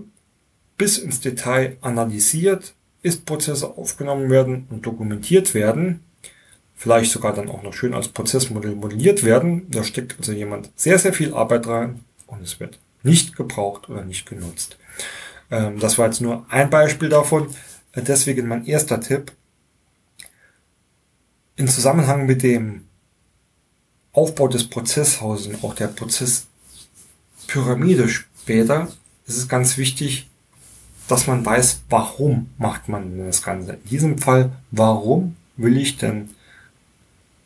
Speaker 1: bis ins Detail analysiert, Ist-Prozesse aufgenommen werden und dokumentiert werden, vielleicht sogar dann auch noch schön als Prozessmodell modelliert werden. Da steckt also jemand sehr, sehr viel Arbeit rein und es wird nicht gebraucht oder nicht genutzt. Ähm, das war jetzt nur ein Beispiel davon. Deswegen mein erster Tipp. In Zusammenhang mit dem Aufbau des Prozesshauses und auch der Prozesspyramide später ist es ganz wichtig, dass man weiß, warum macht man das Ganze. In diesem Fall, warum will ich denn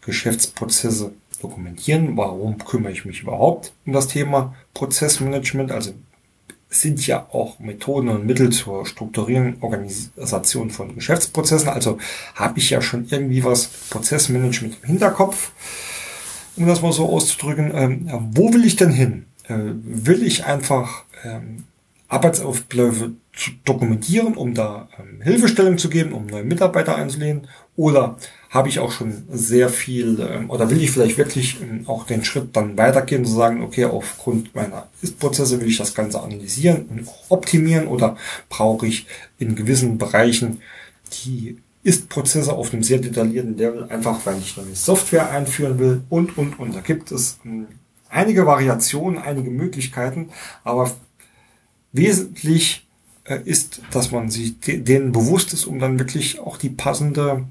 Speaker 1: Geschäftsprozesse dokumentieren? Warum kümmere ich mich überhaupt um das Thema Prozessmanagement? Also sind ja auch Methoden und Mittel zur Strukturierung, Organisation von Geschäftsprozessen. Also habe ich ja schon irgendwie was Prozessmanagement im Hinterkopf, um das mal so auszudrücken. Ähm, wo will ich denn hin? Äh, will ich einfach ähm, Arbeitsaufläufe zu dokumentieren, um da ähm, Hilfestellung zu geben, um neue Mitarbeiter einzulehnen? Oder habe ich auch schon sehr viel, ähm, oder will ich vielleicht wirklich ähm, auch den Schritt dann weitergehen, zu sagen, okay, aufgrund meiner Ist-Prozesse will ich das Ganze analysieren und optimieren oder brauche ich in gewissen Bereichen die Ist-Prozesse auf einem sehr detaillierten Level, einfach weil ich neue Software einführen will und, und, und. Da gibt es ähm, einige Variationen, einige Möglichkeiten, aber wesentlich ist, dass man sich denen bewusst ist, um dann wirklich auch die passende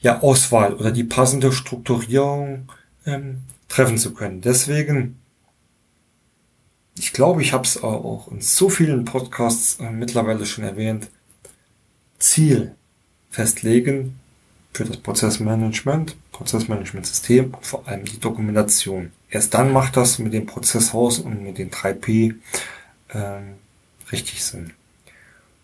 Speaker 1: ja, Auswahl oder die passende Strukturierung ähm, treffen zu können. Deswegen, ich glaube, ich habe es auch in so vielen Podcasts äh, mittlerweile schon erwähnt, Ziel festlegen für das Prozessmanagement, Prozessmanagementsystem und vor allem die Dokumentation. Erst dann macht das mit dem Prozesshaus und mit den 3P ähm, richtig Sinn.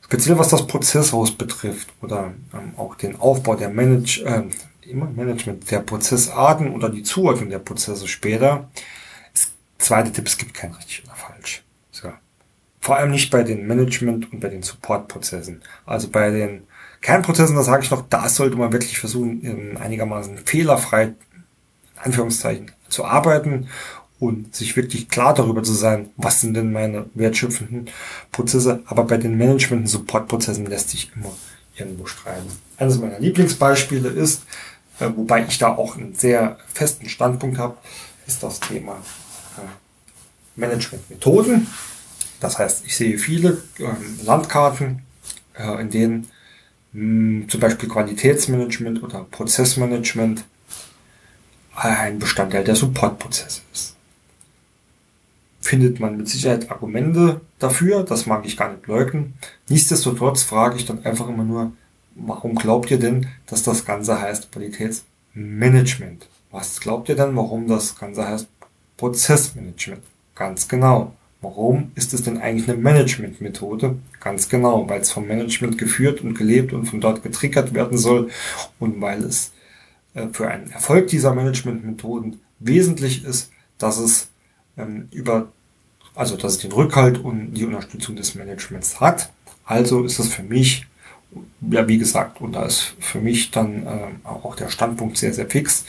Speaker 1: Speziell was das Prozesshaus betrifft oder ähm, auch den Aufbau der Manage, äh, immer Management der Prozessarten oder die Zuordnung der Prozesse später. Das zweite Tipp, es gibt kein richtig oder falsch. So. Vor allem nicht bei den Management- und bei den Support-Prozessen. Also bei den Kernprozessen, da sage ich noch, da sollte man wirklich versuchen, einigermaßen fehlerfrei, Anführungszeichen, zu arbeiten und sich wirklich klar darüber zu sein, was sind denn meine wertschöpfenden Prozesse. Aber bei den Management- und Support-Prozessen lässt sich immer irgendwo streiten. Eines meiner Lieblingsbeispiele ist, äh, wobei ich da auch einen sehr festen Standpunkt habe, ist das Thema äh, Management-Methoden. Das heißt, ich sehe viele ähm, Landkarten, äh, in denen mh, zum Beispiel Qualitätsmanagement oder Prozessmanagement ein Bestandteil der Supportprozesse ist. Findet man mit Sicherheit Argumente dafür, das mag ich gar nicht leugnen. Nichtsdestotrotz frage ich dann einfach immer nur, warum glaubt ihr denn, dass das Ganze heißt Qualitätsmanagement? Was glaubt ihr denn, warum das Ganze heißt Prozessmanagement? Ganz genau. Warum ist es denn eigentlich eine Managementmethode? Ganz genau, weil es vom Management geführt und gelebt und von dort getriggert werden soll und weil es äh, für einen Erfolg dieser Managementmethoden wesentlich ist, dass es ähm, über, also dass es den Rückhalt und die Unterstützung des Managements hat. Also ist es für mich, ja wie gesagt, und da ist für mich dann äh, auch der Standpunkt sehr, sehr fix,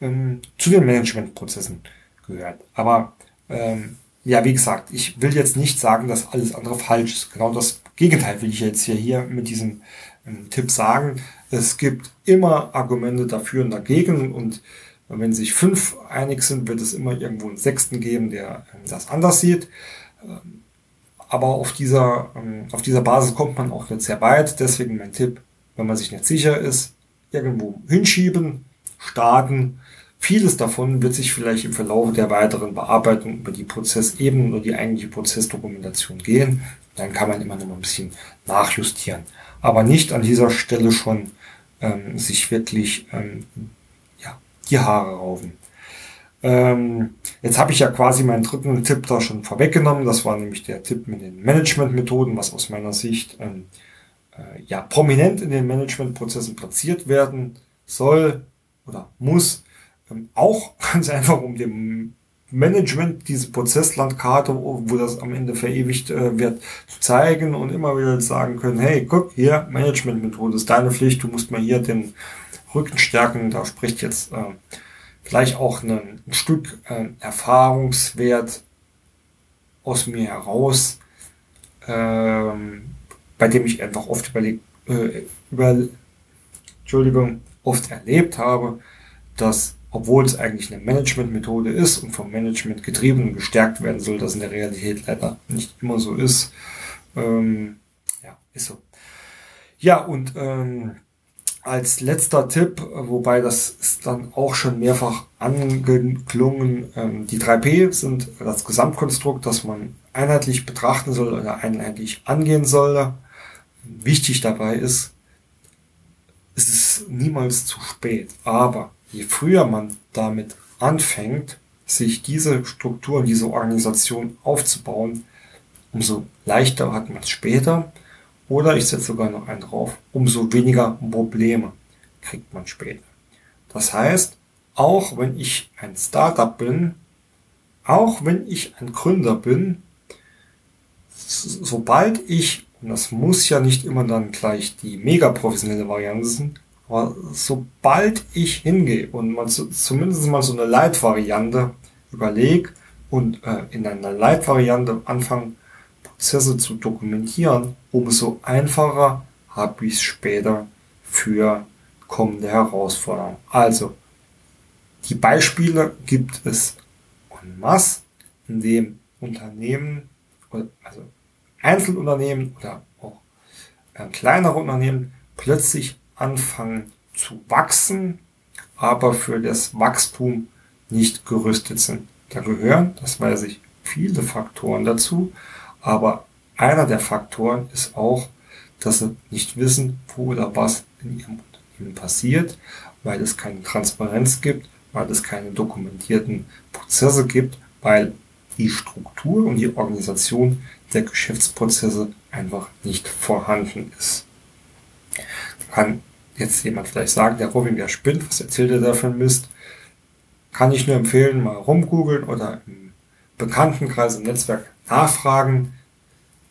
Speaker 1: ähm, zu den Managementprozessen gehört. Aber ähm, ja, wie gesagt, ich will jetzt nicht sagen, dass alles andere falsch ist. Genau das Gegenteil will ich jetzt hier, hier mit diesem ähm, Tipp sagen. Es gibt immer Argumente dafür und dagegen und wenn sich fünf einig sind, wird es immer irgendwo einen Sechsten geben, der ähm, das anders sieht. Ähm, aber auf dieser, ähm, auf dieser Basis kommt man auch nicht sehr weit. Deswegen mein Tipp, wenn man sich nicht sicher ist, irgendwo hinschieben, starten. Vieles davon wird sich vielleicht im Verlauf der weiteren Bearbeitung über die Prozessebene oder die eigentliche Prozessdokumentation gehen. Dann kann man immer noch ein bisschen nachjustieren. Aber nicht an dieser Stelle schon ähm, sich wirklich ähm, die Haare raufen. Ähm, jetzt habe ich ja quasi meinen dritten Tipp da schon vorweggenommen. Das war nämlich der Tipp mit den Managementmethoden, was aus meiner Sicht ähm, äh, ja prominent in den Managementprozessen platziert werden soll oder muss. Ähm, auch ganz einfach um dem Management diese Prozesslandkarte, wo das am Ende verewigt äh, wird, zu zeigen und immer wieder sagen können, hey, guck, hier, Managementmethode ist deine Pflicht, du musst mal hier den Rückenstärken, da spricht jetzt äh, gleich auch ein, ein Stück äh, Erfahrungswert aus mir heraus, ähm, bei dem ich einfach oft überlegt, äh, über, Entschuldigung, oft erlebt habe, dass obwohl es eigentlich eine Managementmethode ist und vom Management getrieben und gestärkt werden soll, das in der Realität leider nicht immer so ist. Ähm, ja, ist so. Ja, und ähm, als letzter Tipp, wobei das ist dann auch schon mehrfach angeklungen, ähm, die 3P sind das Gesamtkonstrukt, das man einheitlich betrachten soll oder einheitlich angehen soll. Wichtig dabei ist, es ist niemals zu spät, aber je früher man damit anfängt, sich diese Struktur, diese Organisation aufzubauen, umso leichter hat man es später oder ich setze sogar noch einen drauf, umso weniger Probleme kriegt man später. Das heißt, auch wenn ich ein Startup bin, auch wenn ich ein Gründer bin, sobald ich, und das muss ja nicht immer dann gleich die mega professionelle Variante sein, aber sobald ich hingehe und so, zumindest mal so eine Leitvariante überlege und äh, in einer Leitvariante anfange, Prozesse zu dokumentieren, umso einfacher habe ich es später für kommende Herausforderungen. Also, die Beispiele gibt es en masse, in dem Unternehmen, also Einzelunternehmen oder auch äh, kleinere Unternehmen plötzlich anfangen zu wachsen, aber für das Wachstum nicht gerüstet sind. Da gehören, das weiß ich, viele Faktoren dazu, aber einer der Faktoren ist auch, dass sie nicht wissen, wo oder was in ihrem Unternehmen passiert, weil es keine Transparenz gibt, weil es keine dokumentierten Prozesse gibt, weil die Struktur und die Organisation der Geschäftsprozesse einfach nicht vorhanden ist. Da kann jetzt jemand vielleicht sagen, der Robin, der spinnt, was erzählt er da für Mist? Kann ich nur empfehlen, mal rumgoogeln oder im Bekanntenkreis, im Netzwerk nachfragen.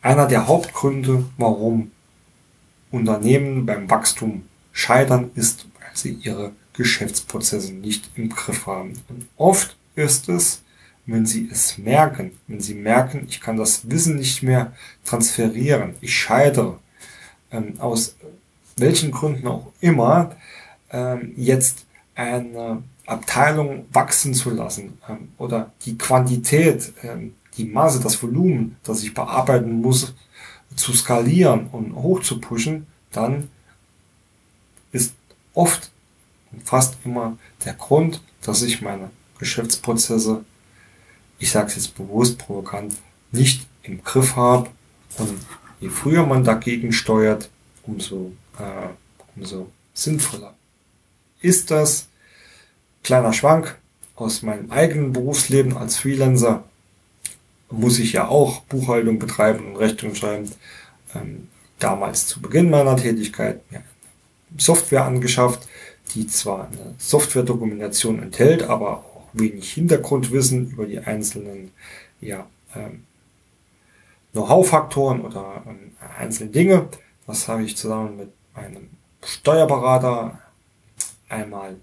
Speaker 1: Einer der Hauptgründe, warum Unternehmen beim Wachstum scheitern, ist, weil sie ihre Geschäftsprozesse nicht im Griff haben. Und oft ist es, wenn sie es merken, wenn sie merken, ich kann das Wissen nicht mehr transferieren, ich scheitere, ähm, aus welchen Gründen auch immer, ähm, jetzt eine Abteilung wachsen zu lassen ähm, oder die Quantität, ähm, die Masse, das Volumen, das ich bearbeiten muss, zu skalieren und hoch zu pushen, dann ist oft und fast immer der Grund, dass ich meine Geschäftsprozesse ich sage es jetzt bewusst provokant, nicht im Griff habe. Und je früher man dagegen steuert, umso, äh, umso sinnvoller ist das. Kleiner Schwank aus meinem eigenen Berufsleben als Freelancer muss ich ja auch Buchhaltung betreiben und Rechnung schreiben. Ähm, damals zu Beginn meiner Tätigkeit ja, Software angeschafft, die zwar eine Software-Dokumentation enthält, aber auch wenig Hintergrundwissen über die einzelnen ja, ähm, Know-how-Faktoren oder ähm, einzelne Dinge. Das habe ich zusammen mit einem Steuerberater einmal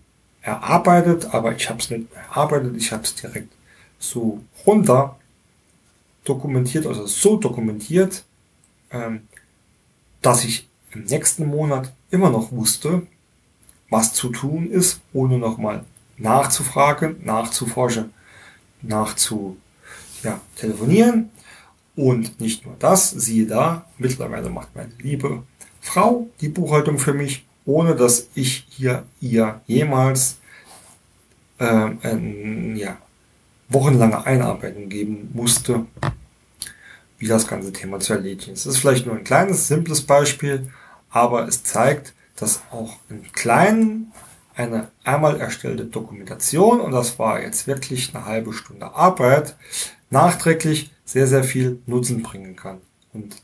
Speaker 1: erarbeitet, aber ich habe es nicht erarbeitet, ich habe es direkt so runter dokumentiert, also so dokumentiert, ähm, dass ich im nächsten Monat immer noch wusste, was zu tun ist, ohne nochmal nachzufragen, nachzuforschen, nachzu ja, telefonieren. Und nicht nur das, siehe da, mittlerweile macht meine liebe Frau die Buchhaltung für mich, ohne dass ich hier ihr jemals äh, ein, ja, wochenlange Einarbeitung geben musste, wie das ganze Thema zu erledigen ist. Das ist vielleicht nur ein kleines, simples Beispiel, aber es zeigt, dass auch in kleinen eine einmal erstellte Dokumentation, und das war jetzt wirklich eine halbe Stunde Arbeit, nachträglich sehr, sehr viel Nutzen bringen kann. Und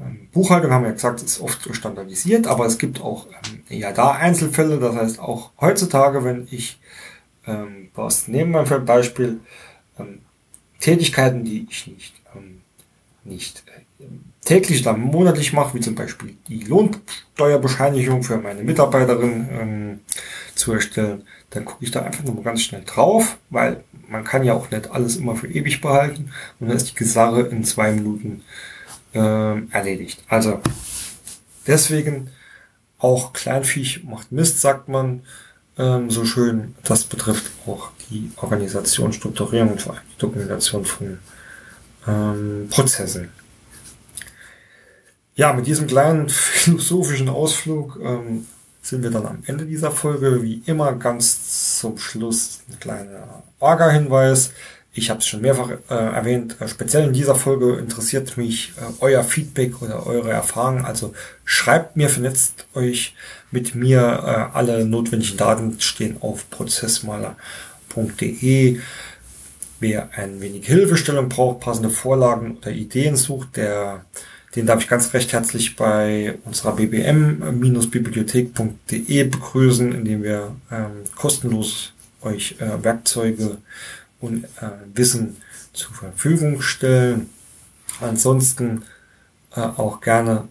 Speaker 1: ähm, Buchhaltung haben wir ja gesagt, ist oft so standardisiert, aber es gibt auch ähm, ja da Einzelfälle. Das heißt auch heutzutage, wenn ich ähm, was nehmen wir für ein Beispiel ähm, Tätigkeiten, die ich nicht ähm, nicht äh, täglich oder monatlich mache, wie zum Beispiel die Lohnsteuerbescheinigung für meine Mitarbeiterin ähm, zu erstellen, dann gucke ich da einfach nur ganz schnell drauf, weil man kann ja auch nicht alles immer für ewig behalten und dann ist die Sache in zwei Minuten äh, erledigt. Also deswegen auch Kleinviech macht Mist, sagt man ähm, so schön. Das betrifft auch die Organisation, Strukturierung und vor allem die Dokumentation von ähm, Prozessen. Ja, mit diesem kleinen philosophischen Ausflug ähm, sind wir dann am Ende dieser Folge. Wie immer ganz zum Schluss ein kleiner Orga-Hinweis. Ich habe es schon mehrfach äh, erwähnt, äh, speziell in dieser Folge interessiert mich äh, euer Feedback oder eure Erfahrungen. Also schreibt mir, vernetzt euch mit mir. Äh, alle notwendigen Daten stehen auf prozessmaler.de. Wer ein wenig Hilfestellung braucht, passende Vorlagen oder Ideen sucht, der, den darf ich ganz recht herzlich bei unserer bbm-bibliothek.de begrüßen, indem wir ähm, kostenlos euch äh, Werkzeuge und äh, Wissen zur Verfügung stellen. Ansonsten äh, auch gerne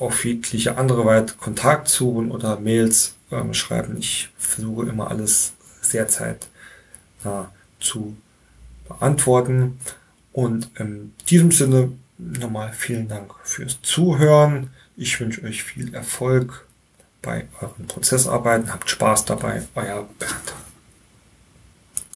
Speaker 1: auf jegliche andere Weise Kontakt suchen oder Mails ähm, schreiben. Ich versuche immer alles sehr zeitnah zu beantworten. Und in diesem Sinne nochmal vielen Dank fürs Zuhören. Ich wünsche euch viel Erfolg bei euren Prozessarbeiten. Habt Spaß dabei. Euer Bernd.